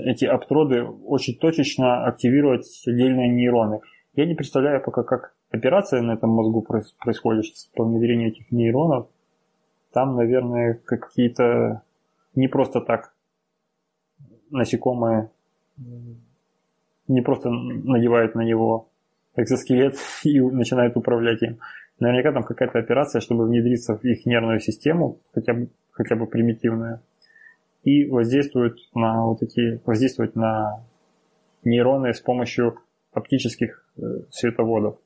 эти оптроды очень точечно активировать отдельные нейроны. Я не представляю пока, как операция на этом мозгу происходит по внедрению этих нейронов. Там, наверное, какие-то не просто так насекомые не просто надевают на него экзоскелет и начинают управлять им. Наверняка там какая-то операция, чтобы внедриться в их нервную систему, хотя бы, хотя бы примитивная и воздействуют на вот эти, воздействовать на нейроны с помощью оптических э, световодов.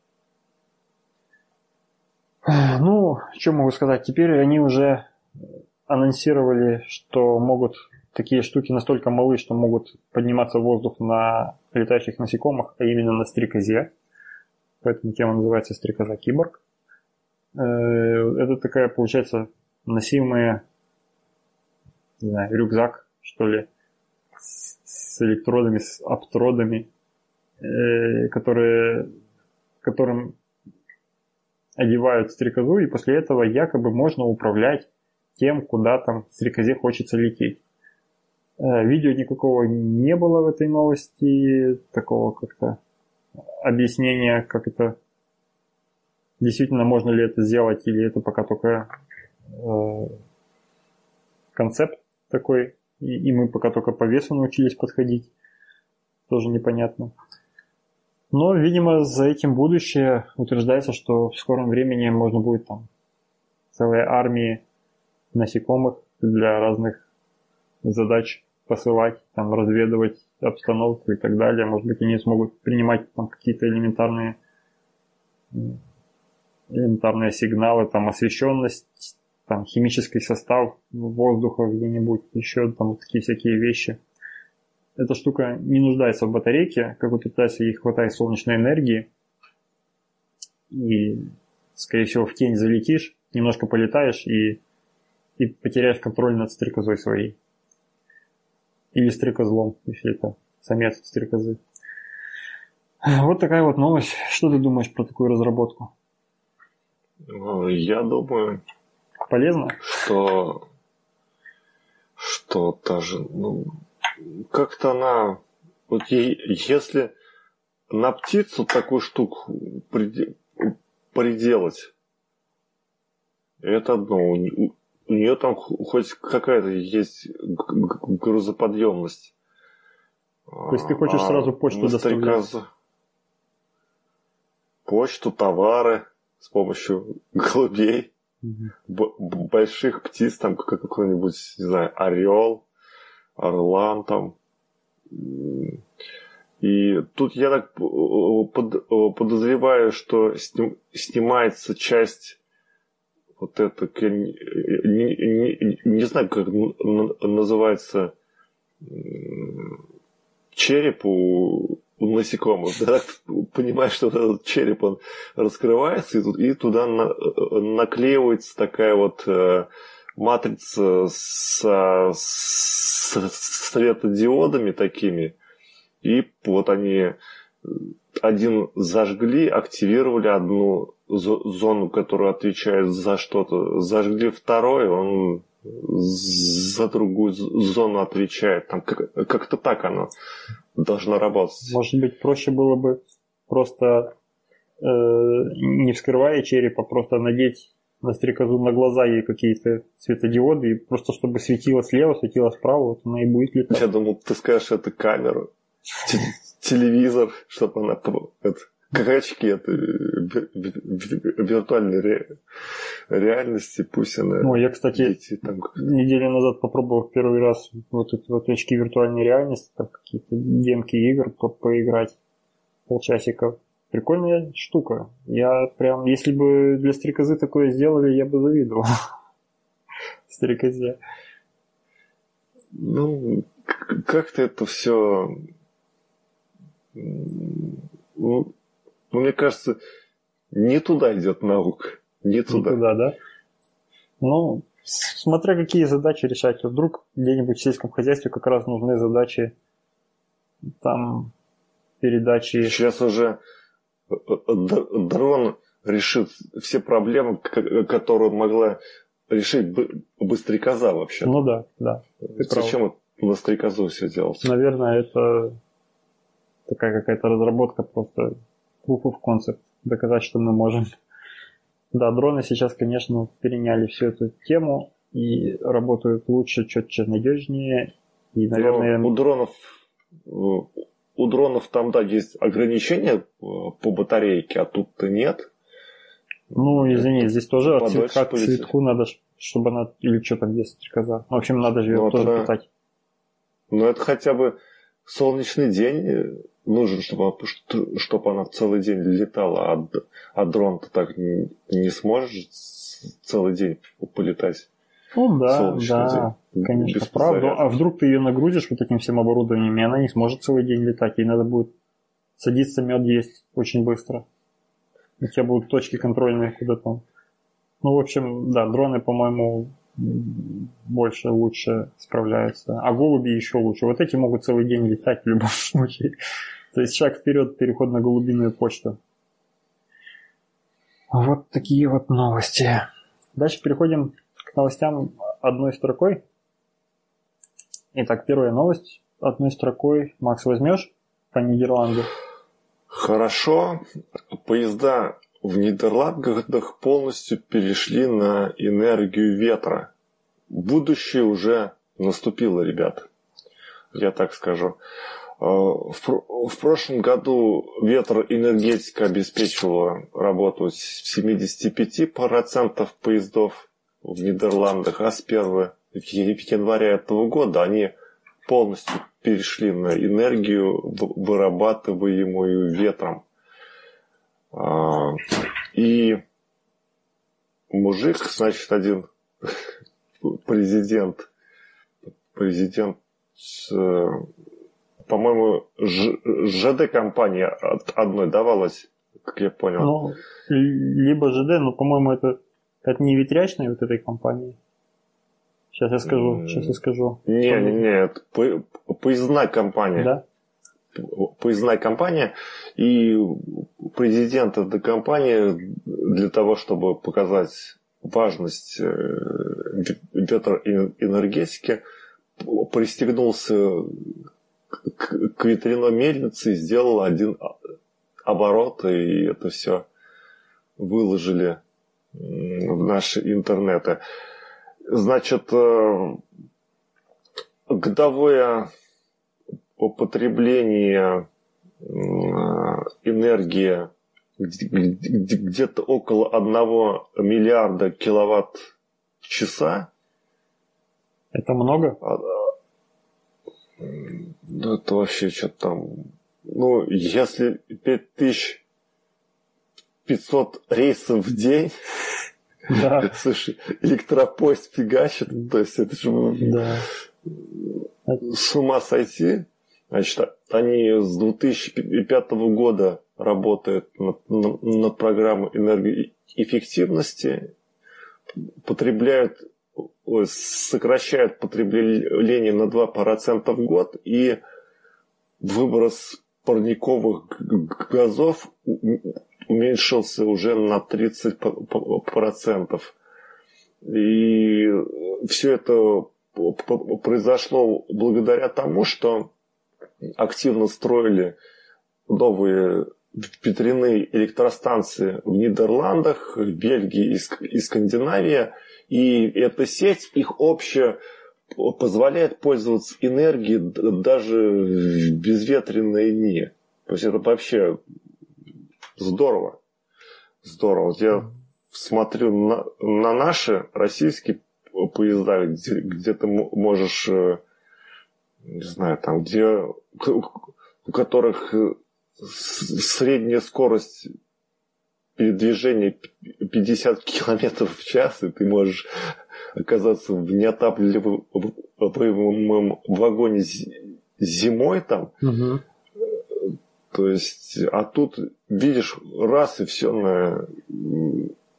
Ну, что могу сказать? Теперь они уже анонсировали, что могут такие штуки настолько малы, что могут подниматься в воздух на летающих насекомых, а именно на стрекозе. Поэтому тема называется стрекоза киборг. Э, это такая, получается, носимая не знаю, рюкзак, что ли, с, электродами, с аптродами, э, которые, которым одевают стрекозу, и после этого якобы можно управлять тем, куда там стрекозе хочется лететь. Э, видео никакого не было в этой новости, такого как-то объяснения, как это действительно можно ли это сделать, или это пока только э, концепт такой, и, и мы пока только по весу научились подходить. Тоже непонятно. Но, видимо, за этим будущее утверждается, что в скором времени можно будет там целые армии насекомых для разных задач посылать, там, разведывать обстановку и так далее. Может быть, они смогут принимать там какие-то элементарные элементарные сигналы, там, освещенность там химический состав воздуха где-нибудь, еще там такие всякие вещи. Эта штука не нуждается в батарейке, как у питайся ей хватает солнечной энергии. И, скорее всего, в тень залетишь, немножко полетаешь и, и потеряешь контроль над стрекозой своей. Или стрекозлом, если это самец стрекозы. Вот такая вот новость. Что ты думаешь про такую разработку? Я думаю, полезно? Что, что даже, ну, как-то она, вот ей, если на птицу такую штуку приделать, это одно, у, нее там хоть какая-то есть грузоподъемность. То есть ты хочешь а сразу почту доставлять? Почту, товары с помощью голубей больших птиц, там какой-нибудь, не знаю, орел, орлан там. И тут я так под, подозреваю, что сним, снимается часть вот это, не, не, не знаю, как называется череп у, у насекомых. Да? Понимаешь, что этот череп он раскрывается, и, и туда на, наклеивается такая вот э, матрица с, с светодиодами такими. И вот они один зажгли, активировали одну зону, которая отвечает за что-то, зажгли второй, он за другую зону отвечает. Там как-то так оно должно работать. Может быть, проще было бы просто э, не вскрывая черепа, просто надеть на стрекозу на глаза ей какие-то светодиоды, и просто чтобы светило слева, светило справа, вот она и будет летать. Я думал, ты скажешь, это камеру телевизор, чтобы она... Это, как очки это виртуальной ре, реальности, пусть она... Ну, я, кстати, дети, там... неделю назад попробовал первый раз вот эти вот очки виртуальной реальности, там какие-то демки игр по поиграть полчасика. Прикольная штука. Я прям, если бы для стрекозы такое сделали, я бы завидовал. Стрекозе. Ну, как-то это все ну, ну, мне кажется, не туда идет наука. Не туда. Не туда, да? Ну, смотря какие задачи решать. Вдруг где-нибудь в сельском хозяйстве как раз нужны задачи там передачи. Сейчас уже э, э, дрон решит все проблемы, которые могла решить быстрекоза вообще. Ну да, да. Зачем на стрекозу все делать? Наверное, это такая какая-то разработка просто proof of concept, доказать, что мы можем. Да, дроны сейчас, конечно, переняли всю эту тему и работают лучше, четче, надежнее. И, наверное... Но у дронов у дронов там, да, есть ограничения э, по батарейке, а тут-то нет. Ну, извини, здесь тоже от цветка к цветку надо, чтобы она, или что там есть стрекоза. В общем, надо же ее ну, тоже тогда... питать. Ну, это хотя бы солнечный день э, нужен, чтобы, чтобы она целый день летала, а, а дрон-то так не, не сможет целый день полетать. Ну да, да, день, конечно, правда. А вдруг ты ее нагрузишь вот этим всем оборудованием, и она не сможет целый день летать, ей надо будет садиться мед есть очень быстро. У тебя будут точки контрольные куда-то. Ну, в общем, да, дроны, по-моему, больше, лучше справляются. А голуби еще лучше. Вот эти могут целый день летать в любом случае. То есть шаг вперед, переход на голубиную почту. Вот такие вот новости. Дальше переходим к новостям одной строкой. Итак, первая новость одной строкой. Макс, возьмешь по Нидерланду? Хорошо. Поезда в Нидерландах полностью перешли на энергию ветра. Будущее уже наступило, ребят. Я так скажу. Э, в, прошлом году ветроэнергетика обеспечивала работу 75% поездов в Нидерландах, а с 1 января этого года они полностью перешли на энергию, вырабатываемую ветром. А, и мужик, значит, один президент, президент по-моему, ЖД-компания одной давалась, как я понял. Ну, либо ЖД, но, по-моему, это, это не ветрячной вот этой компании. Сейчас я скажу, сейчас я скажу. Не, не, не, это поездная компания. Да? Поездная компания, и президент этой компании для того, чтобы показать важность э, ветроэнергетики, пристегнулся к, ветряной мельнице и сделал один оборот, и это все выложили в наши интернеты. Значит, э, годовое употребление энергии где-то около 1 миллиарда киловатт-часа. Это много? А, ну, это вообще что-то там Ну, если 5500 рейсов в день, да. слушай, электропоезд фигачит, то есть это же да. с ума сойти. Значит, они с 2005 года работают над, над программой энергоэффективности, потребляют, сокращают потребление на 2% в год и выброс парниковых газов уменьшился уже на 30%. И все это произошло благодаря тому, что активно строили новые ветряные электростанции в Нидерландах, в Бельгии и Скандинавии. И эта сеть, их общая, позволяет пользоваться энергией даже в безветренные дни. То есть это вообще здорово. Здорово. Вот я смотрю на, на наши российские поезда, где, где ты можешь, э, не знаю, там, где у которых э, средняя скорость передвижения 50 километров в час, и ты можешь оказаться в неотапливаемом вагоне зимой там. Угу. То есть, а тут видишь раз и все на,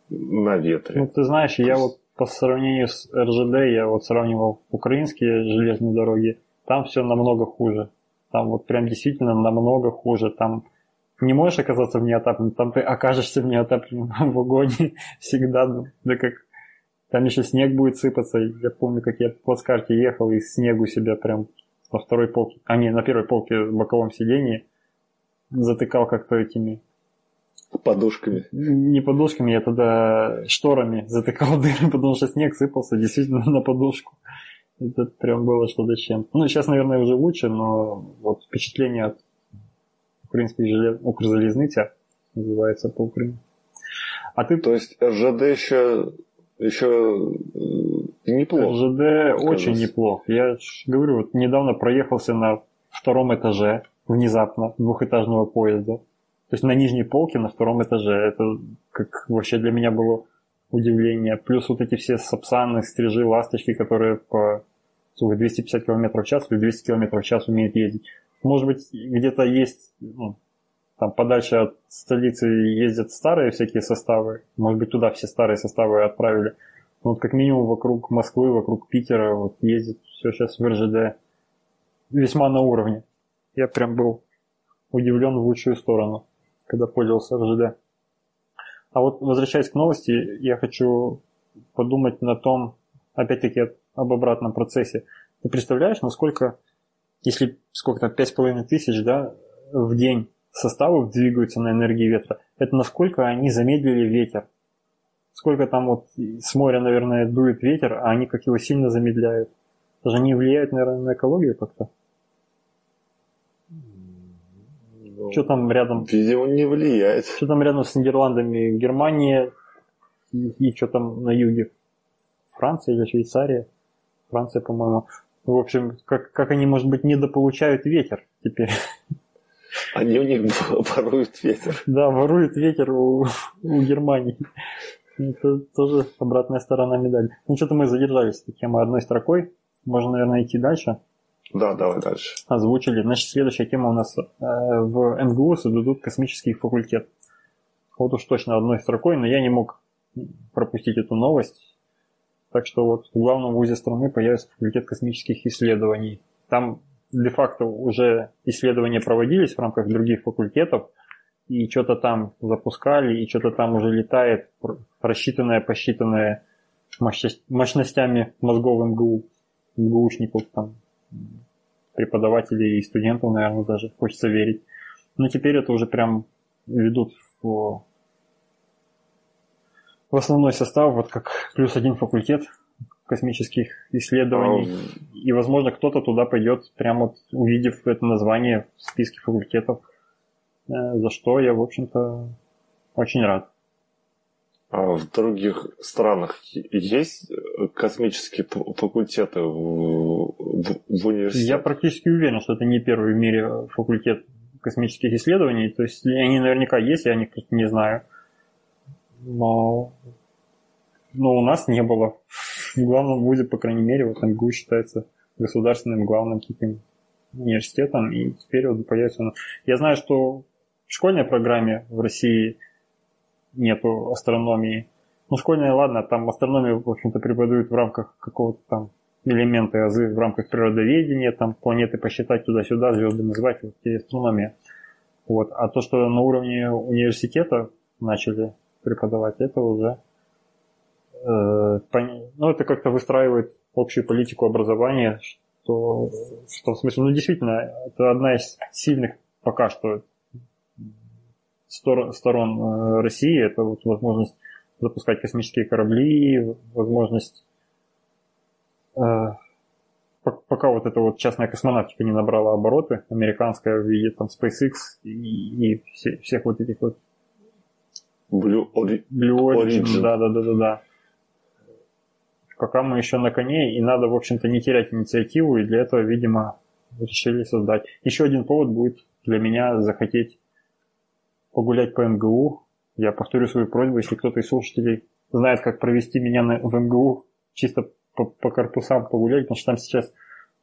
на ветре. Ну, ты знаешь, я вот по сравнению с РЖД, я вот сравнивал украинские железные дороги, там все намного хуже. Там вот прям действительно намного хуже. Там не можешь оказаться в неотапливаемом, там ты окажешься в неотапливаемом вагоне всегда. Да как там еще снег будет сыпаться. Я помню, как я по плацкарте ехал и снегу себя прям на второй полке, а не, на первой полке в боковом сидении затыкал как-то этими Подушками. Не подушками, я тогда шторами затыкал дыры, потому что снег сыпался действительно на подушку. Это прям было что-то чем. Ну, сейчас, наверное, уже лучше, но вот впечатление от украинской желез... Укрзалезницы называется по Украине. А ты... То есть РЖД еще, еще э, неплохо. РЖД кажется. очень неплохо. Я говорю, вот недавно проехался на втором этаже внезапно двухэтажного поезда. То есть на нижней полке на втором этаже. Это как вообще для меня было удивление. Плюс вот эти все сапсаны, стрижи, ласточки, которые по 250 км в час или 200 км в час умеют ездить. Может быть, где-то есть, ну, там подальше от столицы ездят старые всякие составы. Может быть, туда все старые составы отправили. Но вот как минимум вокруг Москвы, вокруг Питера вот ездит все сейчас в РЖД весьма на уровне. Я прям был удивлен в лучшую сторону, когда пользовался РЖД. А вот возвращаясь к новости, я хочу подумать на том, опять-таки об обратном процессе. Ты представляешь, насколько, если сколько там, 5,5 тысяч да, в день составов двигаются на энергии ветра, это насколько они замедлили ветер. Сколько там вот с моря, наверное, дует ветер, а они как его сильно замедляют. Даже не влияют, наверное, на экологию как-то. Ну, что там рядом? Видимо, не влияет. Что там рядом с Нидерландами? Германия и, и что там на юге? Франция или Швейцария? Франция, по-моему. В общем, как, как они, может быть, недополучают ветер теперь. Они у них воруют ветер. Да, воруют ветер у, у Германии. Это тоже обратная сторона медали. Ну, что-то мы задержались этой темой одной строкой. Можно, наверное, идти дальше. Да, давай дальше. Озвучили. Значит, следующая тема у нас э, в МГУ создадут космический факультет. Вот уж точно одной строкой, но я не мог пропустить эту новость. Так что вот в главном вузе страны появится факультет космических исследований. Там де-факто уже исследования проводились в рамках других факультетов, и что-то там запускали, и что-то там уже летает, просчитанное, посчитанное мощностями мозгов МГУ, МГУшников, там, преподавателей и студентов, наверное, даже хочется верить. Но теперь это уже прям ведут в в основной состав, вот как плюс один факультет космических исследований. А... И, возможно, кто-то туда пойдет, прямо вот увидев это название в списке факультетов, э, за что я, в общем-то, очень рад. А в других странах есть космические факультеты в, в, в университете? Я практически уверен, что это не первый в мире факультет космических исследований. То есть они наверняка есть, я о них просто не знаю. Но, но у нас не было. В главном вузе, по крайней мере, вот МГУ считается государственным главным таким университетом, и теперь вот появится... Я знаю, что в школьной программе в России нету астрономии. Ну, школьная, ладно, там астрономию, в общем-то, преподают в рамках какого-то там элементы азы в рамках природоведения, там планеты посчитать туда-сюда, звезды называть, вот и астрономия. Вот. А то, что на уровне университета начали преподавать, это уже э, пон... ну, это как-то выстраивает общую политику образования, что, что в смысле, ну действительно, это одна из сильных пока что стор, сторон э, России, это вот возможность запускать космические корабли, возможность Э, пока вот эта вот частная космонавтика не набрала обороты, американская в виде там SpaceX и, и все, всех вот этих вот Blue, Ori- Blue Origin, Origin. Да, да, да, да, да. Пока мы еще на коне, и надо, в общем-то, не терять инициативу, и для этого, видимо, решили создать. Еще один повод будет для меня захотеть погулять по МГУ. Я повторю свою просьбу, если кто-то из слушателей знает, как провести меня на, в МГУ, чисто по, по корпусам погулять, потому что там сейчас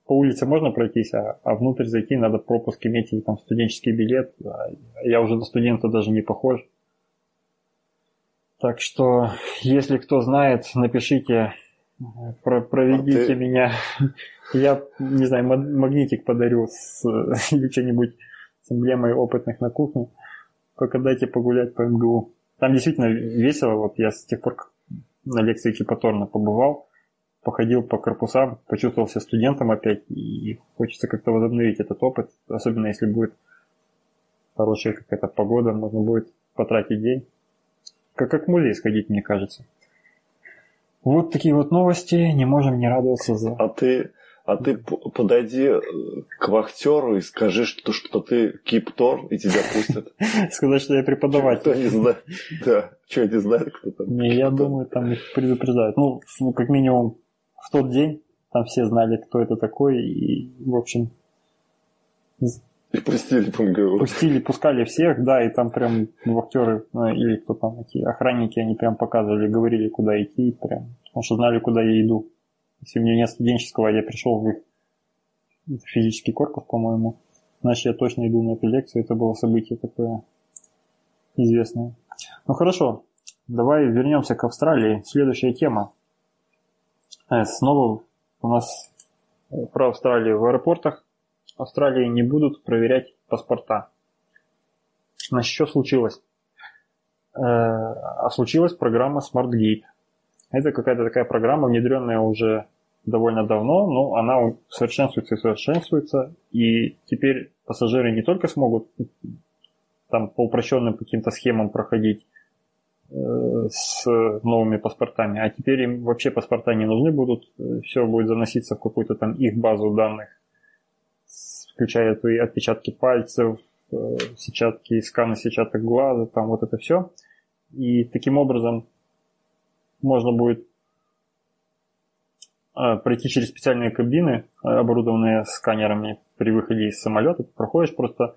по улице можно пройтись, а, а внутрь зайти надо пропуск иметь или там студенческий билет. А я уже на студента даже не похож. Так что, если кто знает, напишите, про, проведите а ты... меня. Я, не знаю, магнитик подарю с, или что-нибудь с эмблемой опытных на кухне. Только дайте погулять по МГУ. Там действительно весело. Вот я с тех пор на лекции Кипаторна побывал походил по корпусам, почувствовал себя студентом опять, и хочется как-то возобновить этот опыт, особенно если будет хорошая какая-то погода, можно будет потратить день. Как, как в музей сходить, мне кажется. Вот такие вот новости, не можем не радоваться за... А ты, а ты подойди э, к вахтеру и скажи, что, что ты киптор, и тебя пустят. Сказать, что я преподаватель. Кто не знает. Да, что не знает, кто там. Не, я думаю, там их предупреждают. Ну, как минимум, в тот день там все знали, кто это такой, и, в общем... И пустили по МГУ. Пустили, пускали всех, да, и там прям актеры ну, или кто там, эти охранники, они прям показывали, говорили, куда идти, прям, потому что знали, куда я иду. Если у меня нет студенческого, я пришел в их физический корпус, по-моему, значит, я точно иду на эту лекцию, это было событие такое известное. Ну хорошо, давай вернемся к Австралии. Следующая тема. Э, снова у нас про Австралию в аэропортах. Австралии не будут проверять паспорта. Значит, что случилось? Э, а случилась программа SmartGate. Это какая-то такая программа, внедренная уже довольно давно, но она совершенствуется и совершенствуется, и теперь пассажиры не только смогут там по упрощенным каким-то схемам проходить Э, с новыми паспортами, а теперь им вообще паспорта не нужны будут, все будет заноситься в какую-то там их базу данных, включая твои отпечатки пальцев, э, сетчатки, сканы сетчаток глаза, там вот это все. И таким образом можно будет э, пройти через специальные кабины, оборудованные сканерами при выходе из самолета. Ты проходишь просто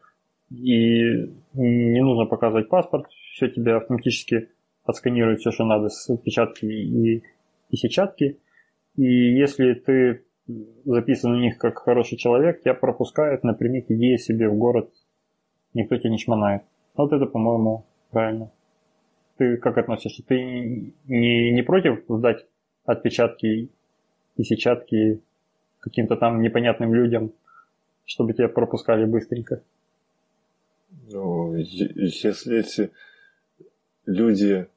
и не нужно показывать паспорт, все тебе автоматически отсканирует все, что надо с отпечатки и, и сетчатки. И если ты записан у них как хороший человек, тебя пропускают напрямик, иди себе в город, никто тебя не шмонает. Вот это, по-моему, правильно. Ты как относишься? Ты не, не против сдать отпечатки и сетчатки каким-то там непонятным людям, чтобы тебя пропускали быстренько? Ну, если эти люди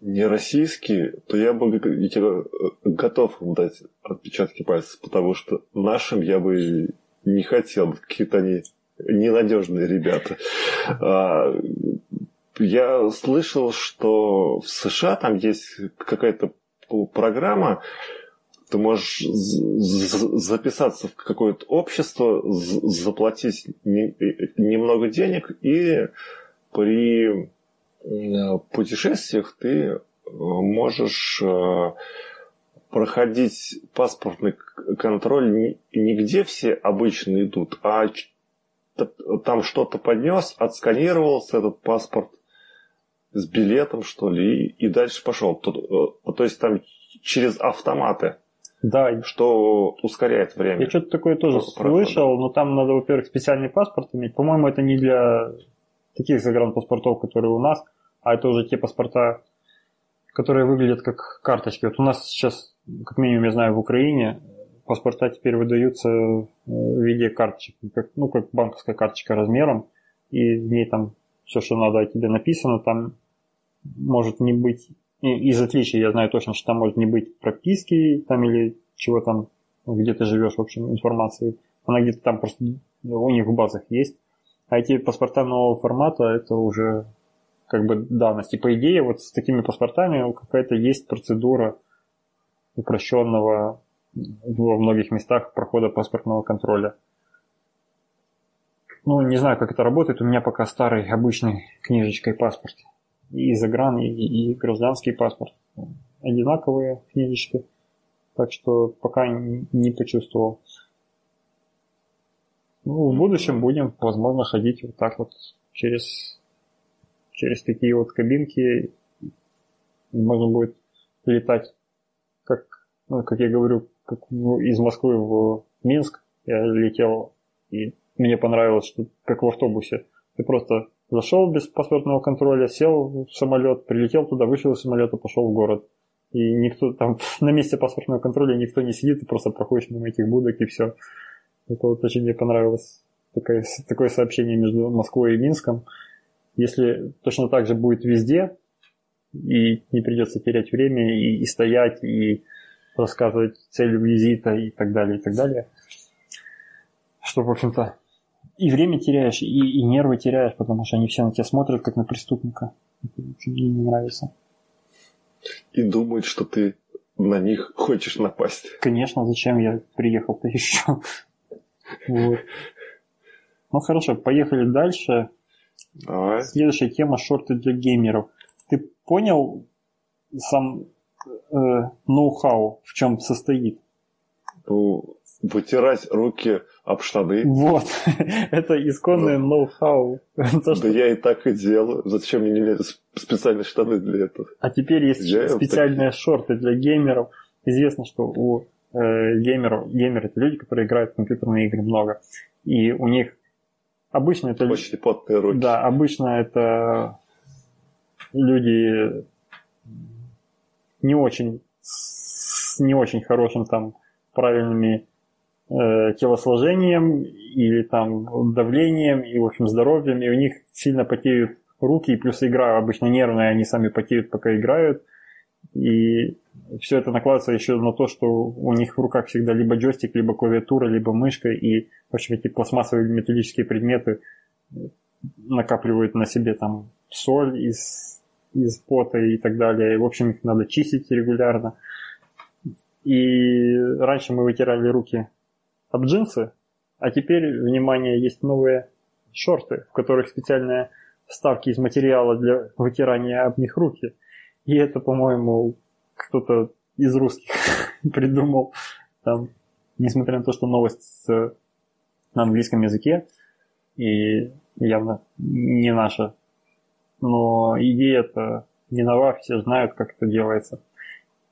не российские, то я бы э, готов дать отпечатки пальцев, потому что нашим я бы не хотел, какие-то они ненадежные ребята. А, я слышал, что в США там есть какая-то программа, ты можешь записаться в какое-то общество, заплатить немного денег и при Э, путешествиях ты э, можешь э, проходить паспортный контроль не, где все обычно идут, а там что-то поднес, отсканировался этот паспорт с билетом, что ли, и, и дальше пошел. То, э, то есть там через автоматы. Да. Что ускоряет время. Я что-то такое тоже слышал, но там надо, во-первых, специальный паспорт иметь. По-моему, это не для таких загранпаспортов, которые у нас, а это уже те паспорта, которые выглядят как карточки. Вот у нас сейчас, как минимум, я знаю, в Украине паспорта теперь выдаются э, в виде карточек, как, ну, как банковская карточка размером, и в ней там все, что надо о тебе написано, там может не быть, из отличия я знаю точно, что там может не быть прописки там или чего там, где ты живешь, в общем, информации. Она где-то там просто у них в базах есть. А эти паспорта нового формата, это уже как бы давность. И по идее вот с такими паспортами какая-то есть процедура упрощенного во многих местах прохода паспортного контроля. Ну, не знаю, как это работает. У меня пока старый, обычный книжечкой паспорт. И загран, и, и гражданский паспорт. Одинаковые книжечки. Так что пока не почувствовал. Ну, в будущем будем, возможно, ходить вот так вот через, через такие вот кабинки. Можно будет летать, как, ну, как я говорю, как в, из Москвы в Минск. Я летел, и мне понравилось, что как в автобусе. Ты просто зашел без паспортного контроля, сел в самолет, прилетел туда, вышел из самолета, пошел в город. И никто там на месте паспортного контроля никто не сидит, ты просто проходишь мимо этих будок и все. Это вот очень мне понравилось. Такое, такое сообщение между Москвой и Минском. Если точно так же будет везде, и не придется терять время, и, и стоять, и рассказывать цель визита, и так далее, и так далее. Что, в общем-то, и время теряешь, и, и нервы теряешь, потому что они все на тебя смотрят, как на преступника. Это очень мне не нравится. И думают, что ты на них хочешь напасть. Конечно, зачем я приехал-то еще? Вот. Ну хорошо, поехали дальше. Давай. Следующая тема шорты для геймеров. Ты понял сам э, ноу-хау, в чем состоит? Ну, вытирать руки об штаны. Вот, это исконное ноу-хау. Да я и так и делаю. Зачем мне не специальные штаны для этого? А теперь есть специальные шорты для геймеров. Известно, что у э, геймеров, геймеры это люди, которые играют в компьютерные игры много. И у них обычно это... Очень потные руки. Да, обычно это люди не очень с не очень хорошим там правильными э, телосложением или там давлением и, в общем, здоровьем, и у них сильно потеют руки, и плюс игра обычно нервная, они сами потеют, пока играют, и все это накладывается еще на то, что у них в руках всегда либо джойстик, либо клавиатура, либо мышка, и, в общем, эти пластмассовые металлические предметы накапливают на себе там соль из, из пота и так далее. И, в общем, их надо чистить регулярно. И раньше мы вытирали руки об джинсы, а теперь, внимание, есть новые шорты, в которых специальные вставки из материала для вытирания об них руки. И это, по-моему, кто-то из русских придумал. Там, несмотря на то, что новость на английском языке и явно не наша. Но идея-то не нова, все знают, как это делается.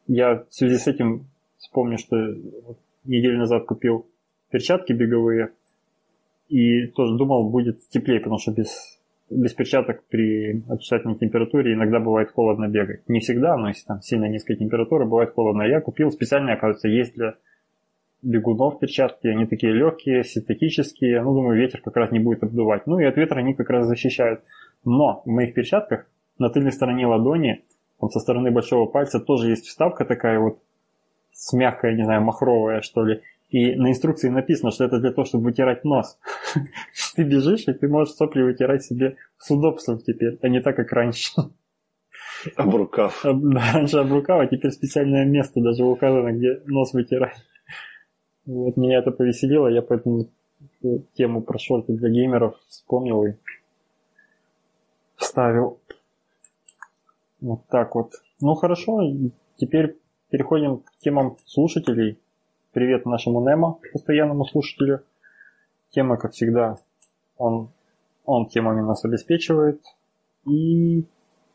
Я в связи с этим вспомню, что неделю назад купил перчатки беговые и тоже думал, будет теплее, потому что без без перчаток при отрицательной температуре иногда бывает холодно бегать. Не всегда, но если там сильно низкая температура, бывает холодно. Я купил специально, оказывается, есть для бегунов перчатки, они такие легкие, синтетические, ну, думаю, ветер как раз не будет обдувать. Ну, и от ветра они как раз защищают. Но в моих перчатках на тыльной стороне ладони, там со стороны большого пальца тоже есть вставка такая вот с мягкая, не знаю, махровая, что ли, и на инструкции написано, что это для того, чтобы вытирать нос. Ты бежишь, и ты можешь сопли вытирать себе с удобством теперь, а не так, как раньше. Об рукав. Да, раньше об рукав, а теперь специальное место даже указано, где нос вытирать. Вот меня это повеселило, я поэтому тему про шорты для геймеров вспомнил и вставил. Вот так вот. Ну хорошо, теперь переходим к темам слушателей. Привет нашему Немо, постоянному слушателю. Тема, как всегда, он, он темами нас обеспечивает. И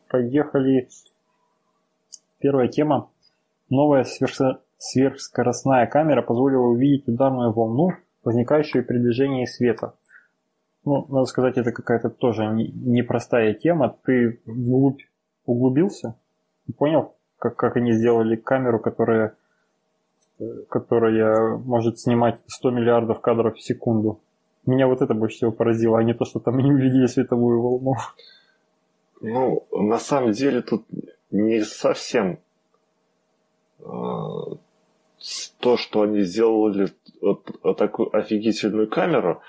поехали. Первая тема. Новая сверх, сверхскоростная камера позволила увидеть ударную волну, возникающую при движении света. Ну, надо сказать, это какая-то тоже непростая тема. Ты вглубь углубился? Понял, как, как они сделали камеру, которая, которая может снимать 100 миллиардов кадров в секунду? Меня вот это больше всего поразило, а не то, что там они увидели световую волну. Ну, на самом деле тут не совсем э, то, что они сделали вот, вот такую офигительную камеру,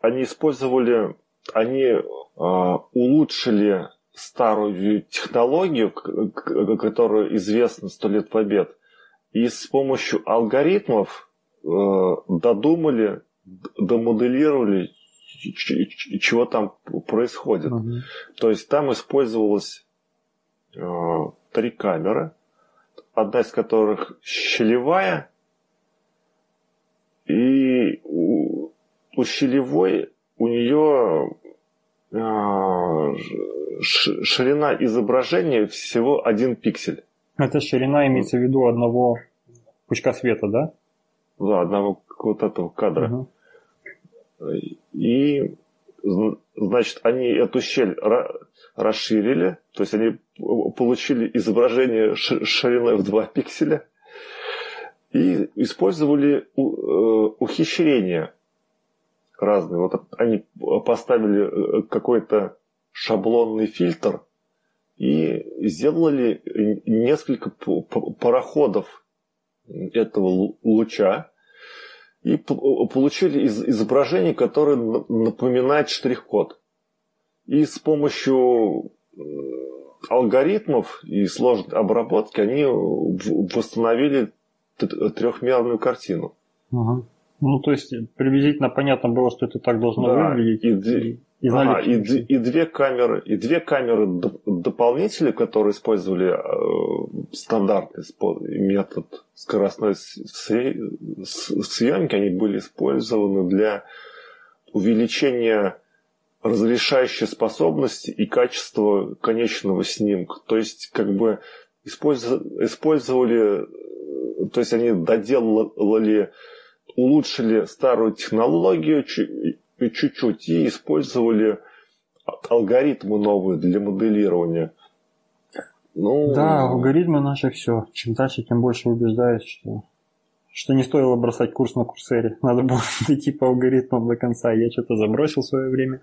они использовали, они э, улучшили старую технологию, которая известна сто лет побед, и с помощью алгоритмов э, додумали, домоделировали, чего там происходит. Угу. То есть там использовалось э, три камеры, одна из которых щелевая, и у, у щелевой у нее э, ширина изображения всего один пиксель. Это ширина имеется в виду одного пучка света, да? Да, одного вот этого кадра. Угу. И, значит, они эту щель расширили, то есть они получили изображение шириной в 2 пикселя и использовали э, ухищрения разные. Вот они поставили э, какой-то шаблонный фильтр и сделали несколько пароходов этого луча и получили изображение, которое напоминает штрих-код. И с помощью алгоритмов и сложной обработки они восстановили трехмерную картину. Ага. Ну, то есть приблизительно понятно было, что это так должно да, выглядеть. И, и, ага, и, и, две камеры, и две камеры дополнители, которые использовали э, стандартный метод скоростной съемки, они были использованы для увеличения разрешающей способности и качества конечного снимка. То есть, как бы использовали, то есть они доделали улучшили старую технологию чуть-чуть и использовали алгоритмы новые для моделирования. Ну, да, алгоритмы наши все. Чем дальше, тем больше убеждаюсь, что, что не стоило бросать курс на курсере. Надо было идти по алгоритмам до конца. Я что-то забросил в свое время.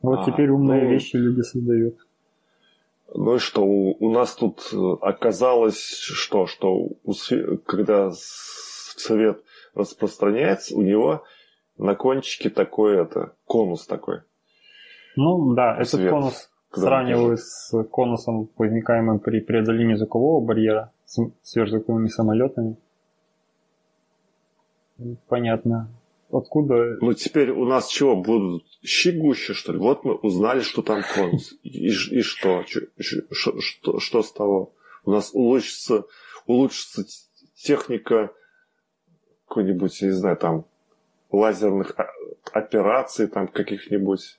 Вот а, теперь умные ну, вещи люди создают. Ну и что, у, у нас тут оказалось, что, что у, когда совет распространяется, у него на кончике такой это конус такой. Ну да, этот Свет, конус сравниваю с конусом, возникаемым при преодолении звукового барьера с сверхзвуковыми самолетами. Понятно. Откуда? Ну теперь у нас чего будут щегущи, что ли? Вот мы узнали, что там конус. И, и что? Что, что? что с того? У нас улучшится, улучшится техника какой-нибудь, я не знаю, там, лазерных операций там каких-нибудь?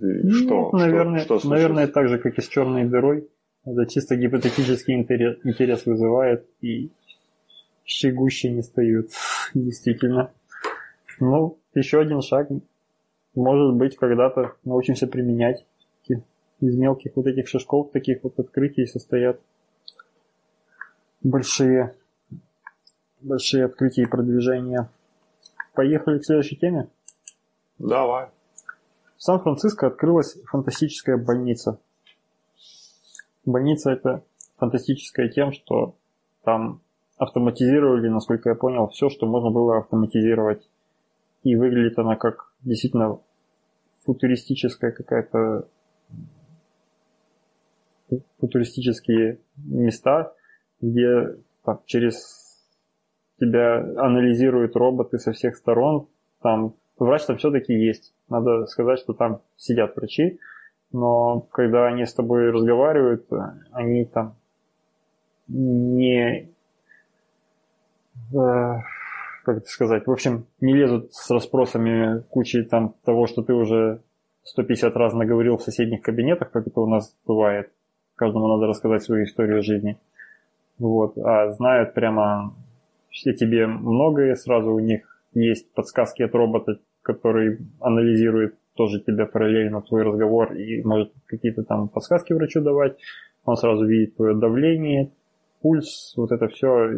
Ну, что? Наверное, что, что наверное, так же, как и с черной дырой. Это чисто гипотетический интерес, интерес вызывает, и щегущие не встают, действительно. Ну, еще один шаг. Может быть, когда-то научимся применять. Из мелких вот этих шажков, таких вот открытий состоят большие большие открытия и продвижения. Поехали к следующей теме? Давай. В Сан-Франциско открылась фантастическая больница. Больница это фантастическая тем, что там автоматизировали, насколько я понял, все, что можно было автоматизировать. И выглядит она как действительно футуристическая какая-то футуристические места, где так, через тебя анализируют роботы со всех сторон. Там врач там все-таки есть. Надо сказать, что там сидят врачи, но когда они с тобой разговаривают, они там не... Э, как это сказать, в общем, не лезут с расспросами кучи там того, что ты уже 150 раз наговорил в соседних кабинетах, как это у нас бывает. Каждому надо рассказать свою историю жизни. Вот. А знают прямо все тебе многое, сразу у них есть подсказки от робота, который анализирует тоже тебя параллельно твой разговор и может какие-то там подсказки врачу давать. Он сразу видит твое давление, пульс, вот это все.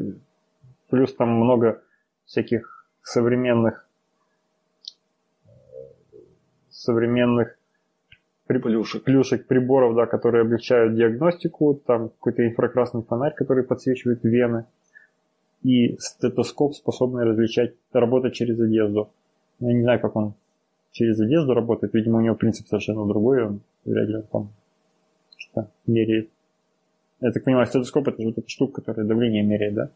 Плюс там много всяких современных современных плюшек. плюшек приборов, да, которые облегчают диагностику, там какой-то инфракрасный фонарь, который подсвечивает вены, и стетоскоп, способный различать, работать через одежду. Я не знаю, как он через одежду работает, видимо, у него принцип совершенно другой, он вряд ли там что-то меряет. Я так понимаю, стетоскоп это же вот эта штука, которая давление меряет, да?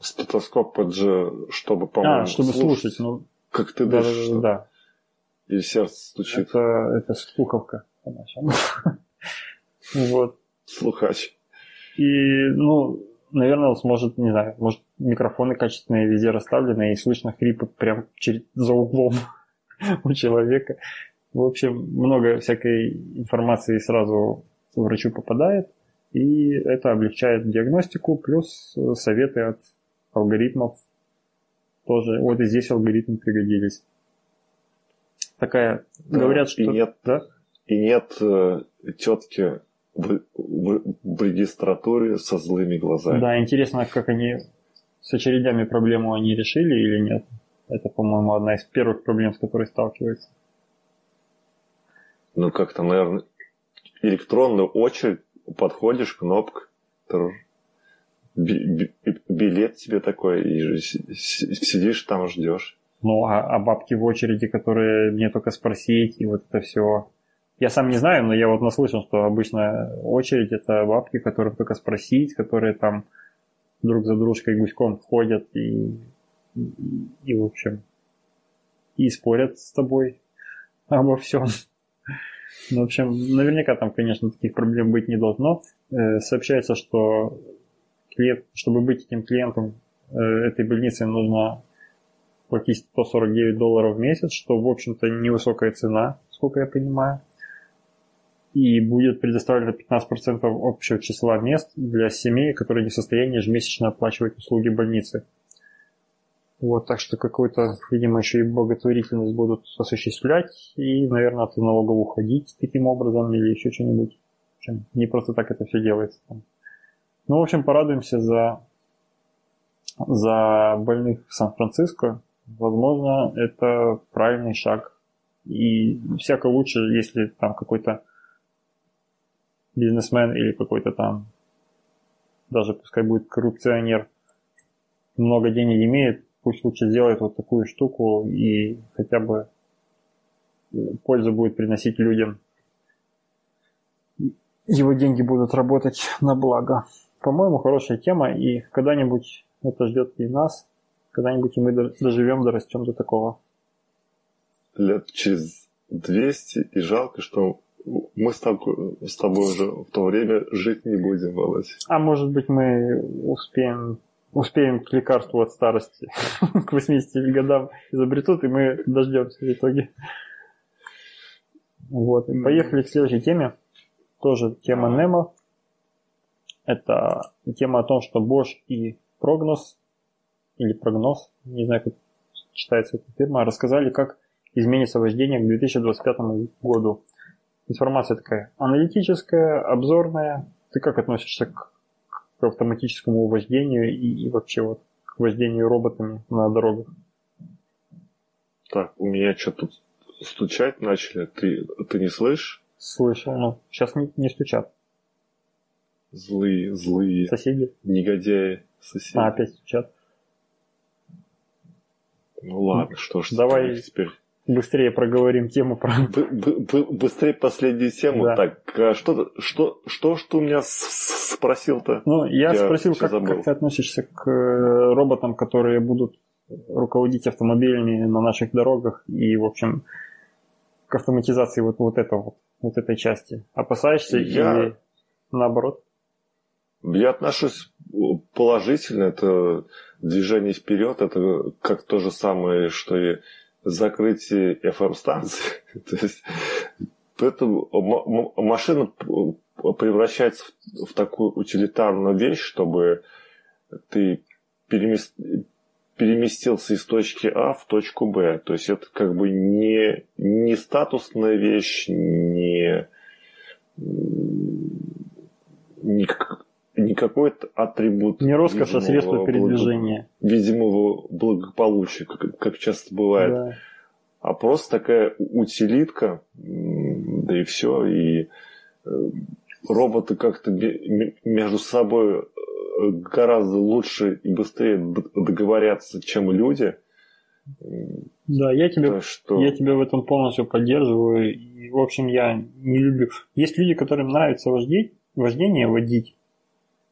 Стетоскоп это же, чтобы, по-моему, А, чтобы слушать, слушать ну... Как ты да, дышишь. Да, да. Или сердце стучит. Это, это слуховка. Вот. Слухач. И, ну, наверное, он сможет, не знаю, может, микрофоны качественные везде расставлены, и слышно хрипы прям через, за углом у человека. В общем, много всякой информации сразу врачу попадает, и это облегчает диагностику, плюс советы от алгоритмов тоже. Вот и здесь алгоритмы пригодились. Такая, говорят, что... И нет, да? и нет э, тетки в, в, в регистратуре со злыми глазами. Да, интересно, как они с очередями проблему они решили или нет. Это, по-моему, одна из первых проблем, с которой сталкиваются. Ну, как-то, наверное, электронную очередь, подходишь, кнопка, билет тебе такой, и сидишь там, ждешь. Ну, а, а бабки в очереди, которые мне только спросить, и вот это все. Я сам не знаю, но я вот наслышан, что обычно очередь это бабки, которых только спросить, которые там друг за дружкой гуськом ходят и, и, и в общем, и спорят с тобой обо всем. Ну, в общем, наверняка там, конечно, таких проблем быть не должно. Э, сообщается, что клиент, чтобы быть этим клиентом э, этой больницы, нужно платить 149 долларов в месяц, что, в общем-то, невысокая цена, сколько я понимаю. И будет предоставлено 15% общего числа мест для семей, которые не в состоянии ежемесячно оплачивать услуги больницы. Вот, так что какую-то, видимо, еще и благотворительность будут осуществлять и, наверное, от налогов уходить таким образом или еще что-нибудь. В общем, не просто так это все делается. Ну, в общем, порадуемся за, за больных в Сан-Франциско. Возможно, это правильный шаг. И всяко лучше, если там какой-то бизнесмен или какой-то там, даже пускай будет коррупционер, много денег имеет, пусть лучше сделает вот такую штуку и хотя бы пользу будет приносить людям. Его деньги будут работать на благо. По-моему, хорошая тема, и когда-нибудь это ждет и нас, когда-нибудь и мы доживем, дорастем до такого. Лет через 200, и жалко, что мы с тобой, с тобой уже в то время жить не будем, Володь. А может быть, мы успеем, успеем к лекарству от старости к 80 годам изобретут, и мы дождемся в итоге. Вот. И поехали к следующей теме. Тоже тема Немо. Это тема о том, что Bosch и Прогноз или прогноз, не знаю, как читается эта фирма, рассказали, как изменится вождение к 2025 году. Информация такая аналитическая, обзорная. Ты как относишься к, к автоматическому вождению и, и вообще вот к вождению роботами на дорогах? Так, у меня что тут стучать начали. Ты, ты не слышишь? Слышал, но сейчас не, не стучат. Злые, злые. Соседи? Негодяи. Соседи. А, опять стучат. Ну ладно, что ж Давай теперь быстрее проговорим тему про... быстрее последнюю тему. Да. Так, а что, что, что, что у меня спросил-то? Ну, я, я спросил, как, как ты относишься к э, роботам, которые будут руководить автомобилями на наших дорогах и, в общем, к автоматизации вот, вот этого вот, вот этой части. Опасаешься я... или наоборот? Я отношусь положительно, это движение вперед, это как то же самое, что и закрытие FM-станции. то есть, поэтому машина превращается в такую утилитарную вещь, чтобы ты перемест... переместился из точки А в точку Б. То есть это как бы не, не статусная вещь, не, не, не какой-то атрибут. Не роскошь, а средство передвижения. Видимого благополучия, как, как часто бывает. Да. А просто такая утилитка, да и все. И э, роботы как-то между собой э, гораздо лучше и быстрее договорятся, чем люди. Да, я тебя, что... я тебя в этом полностью поддерживаю. И, в общем, я не люблю. Есть люди, которым нравится вождить, вождение водить.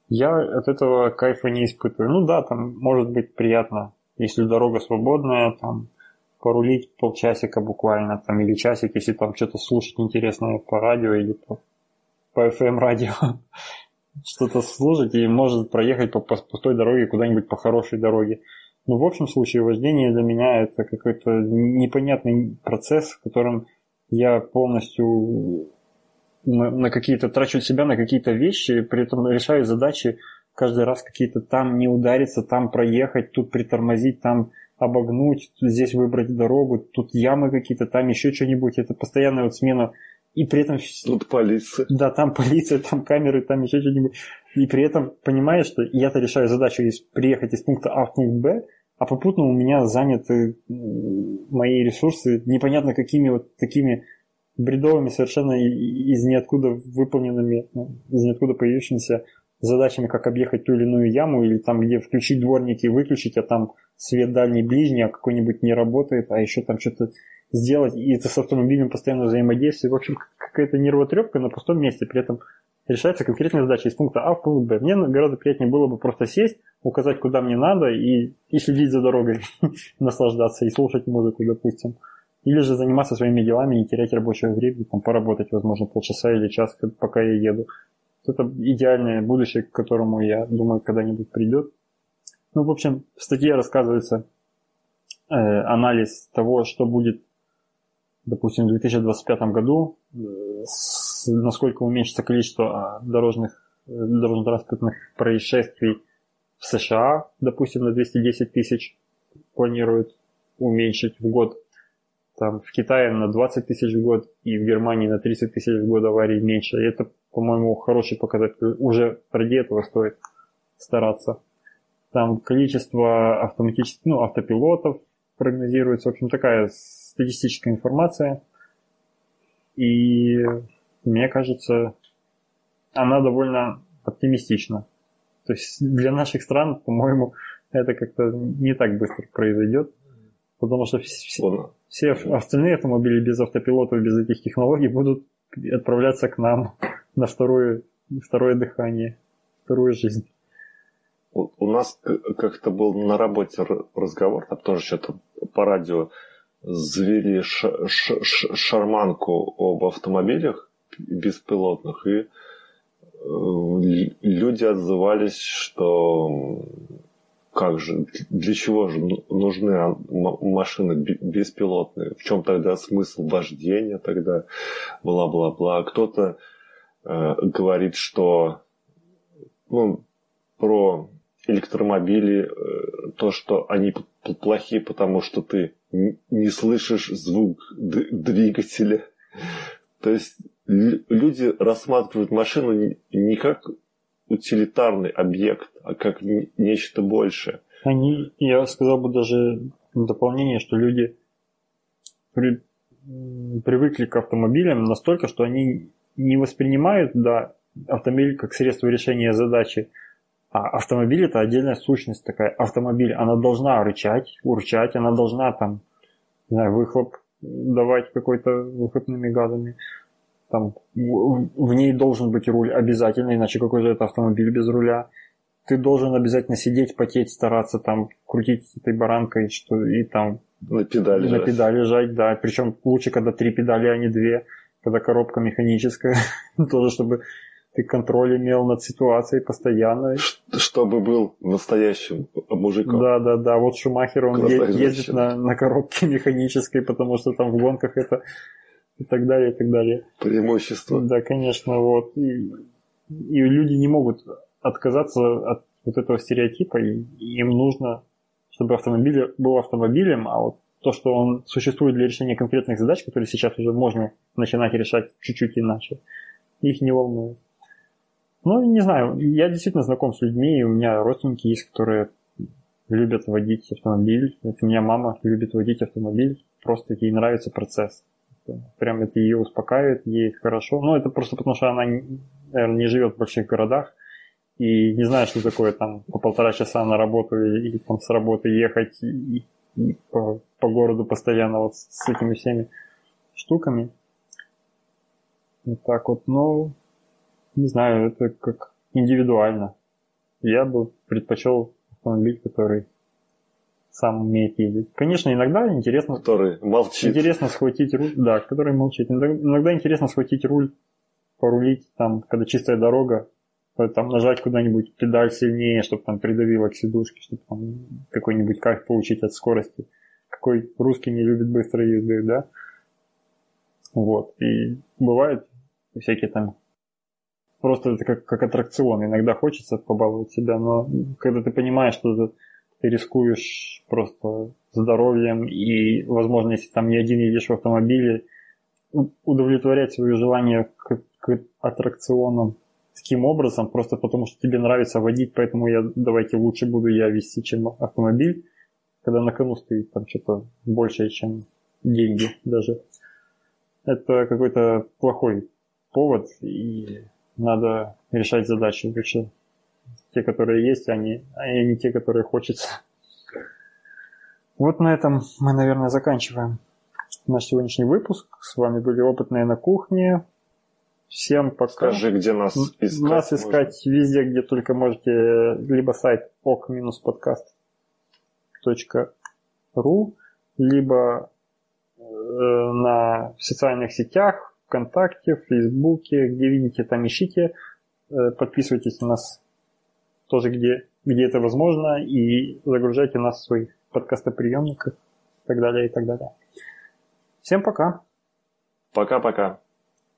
Я от этого кайфа не испытываю. Ну да, там может быть приятно, если дорога свободная, там порулить полчасика буквально, там, или часик, если там что-то слушать интересное по радио или по, по FM радио, что-то слушать и может проехать по, по пустой дороге куда-нибудь по хорошей дороге. Но в общем случае вождение для меня это какой-то непонятный процесс, в котором я полностью на, на какие-то, трачу себя на какие-то вещи, при этом решаю задачи каждый раз какие-то там не удариться, там проехать, тут притормозить, там обогнуть, здесь выбрать дорогу, тут ямы какие-то, там еще что-нибудь. Это постоянная вот смена. И при этом... Тут полиция. Да, там полиция, там камеры, там еще что-нибудь. И при этом понимаешь, что я-то решаю задачу из, приехать из пункта А в пункт Б, а попутно у меня заняты мои ресурсы непонятно какими вот такими бредовыми, совершенно из ниоткуда выполненными, ну, из ниоткуда появившимися задачами, как объехать ту или иную яму, или там, где включить дворники и выключить, а там свет дальний, ближний, а какой-нибудь не работает, а еще там что-то сделать, и это с автомобилем постоянно взаимодействие. В общем, какая-то нервотрепка на пустом месте, при этом решается конкретная задача из пункта А в пункт Б. Мне гораздо приятнее было бы просто сесть, указать, куда мне надо, и, и следить за дорогой, наслаждаться и слушать музыку, допустим. Или же заниматься своими делами, не терять рабочее время, там, поработать, возможно, полчаса или час, пока я еду. Это идеальное будущее, к которому, я думаю, когда-нибудь придет. Ну, в общем, в статье рассказывается э, анализ того, что будет, допустим, в 2025 году, э, с, насколько уменьшится количество а, дорожных, э, дорожно-транспортных происшествий в США, допустим, на 210 тысяч планируют уменьшить в год там в Китае на 20 тысяч в год и в Германии на 30 тысяч в год аварий меньше. И это, по-моему, хороший показатель. Уже ради этого стоит стараться. Там количество автоматических, ну, автопилотов прогнозируется. В общем, такая статистическая информация. И мне кажется, она довольно оптимистична. То есть для наших стран, по-моему, это как-то не так быстро произойдет. Потому что все, все остальные автомобили без автопилота, без этих технологий будут отправляться к нам на второе, второе дыхание, вторую жизнь. У нас как-то был на работе разговор, там тоже что-то по радио завели шарманку об автомобилях беспилотных, и э, люди отзывались, что как же, для чего же нужны машины беспилотные? В чем тогда смысл вождения тогда? Бла-бла-бла. Кто-то э, говорит, что ну, про электромобили э, то, что они плохие, потому что ты не слышишь звук двигателя. То есть люди рассматривают машину не как утилитарный объект, а как нечто большее. Они, я сказал бы даже дополнение, что люди при, привыкли к автомобилям настолько, что они не воспринимают да, автомобиль как средство решения задачи, а автомобиль это отдельная сущность такая. Автомобиль, она должна рычать, урчать, она должна там, не знаю, выхлоп давать какой-то выхлопными газами там в ней должен быть руль обязательно, иначе какой же это автомобиль без руля. Ты должен обязательно сидеть, потеть, стараться там крутить этой баранкой, что и там на педали, на жать. педали жать, да. Причем лучше, когда три педали, а не две, когда коробка механическая, тоже чтобы ты контроль имел над ситуацией постоянно. Чтобы был настоящим мужиком. Да, да, да. Вот Шумахер, он е- ездит на, на коробке механической, потому что там в гонках это и так далее, и так далее. Преимущество. Да, конечно, вот. И, и люди не могут отказаться от вот этого стереотипа, и им нужно, чтобы автомобиль был автомобилем, а вот то, что он существует для решения конкретных задач, которые сейчас уже можно начинать решать чуть-чуть иначе, их не волнует. Ну, не знаю, я действительно знаком с людьми, у меня родственники есть, которые любят водить автомобиль. Вот у меня мама любит водить автомобиль, просто ей нравится процесс. Прям это ее успокаивает, ей хорошо. Ну, это просто потому, что она, наверное, не живет в больших городах и не знает, что такое там по полтора часа на работу и, и там с работы ехать и, и по, по городу постоянно вот с этими всеми штуками. Вот так вот, ну, не знаю, это как индивидуально. Я бы предпочел автомобиль, который сам умеет ездить. Конечно, иногда интересно... Который молчит. Интересно схватить руль. Да, который молчит. Иногда интересно схватить руль, порулить, там, когда чистая дорога, там нажать куда-нибудь педаль сильнее, чтобы там придавило к сидушке, чтобы там какой-нибудь кайф получить от скорости. Какой русский не любит быстрой езды, да? Вот. И бывают всякие там просто это как, как аттракцион. Иногда хочется побаловать себя, но когда ты понимаешь, что ты рискуешь просто здоровьем и, возможно, если там не один едешь в автомобиле, удовлетворять свое желание к, к аттракционам таким образом, просто потому что тебе нравится водить, поэтому я давайте лучше буду я вести, чем автомобиль, когда на кону стоит там что-то большее, чем деньги даже. Это какой-то плохой повод, и надо решать задачи лучше. Те, которые есть, они, а не те, которые хочется. Вот на этом мы, наверное, заканчиваем наш сегодняшний выпуск. С вами были опытные на кухне. Всем пока. Скажи, где нас искать. Нас искать можно. везде, где только можете. Либо сайт ok-podcast.ru, либо э, на социальных сетях, ВКонтакте, в Фейсбуке, где видите, там ищите, э, подписывайтесь на нас тоже, где, где это возможно, и загружайте нас в своих подкастоприемниках и так далее, и так далее. Всем пока. Пока-пока.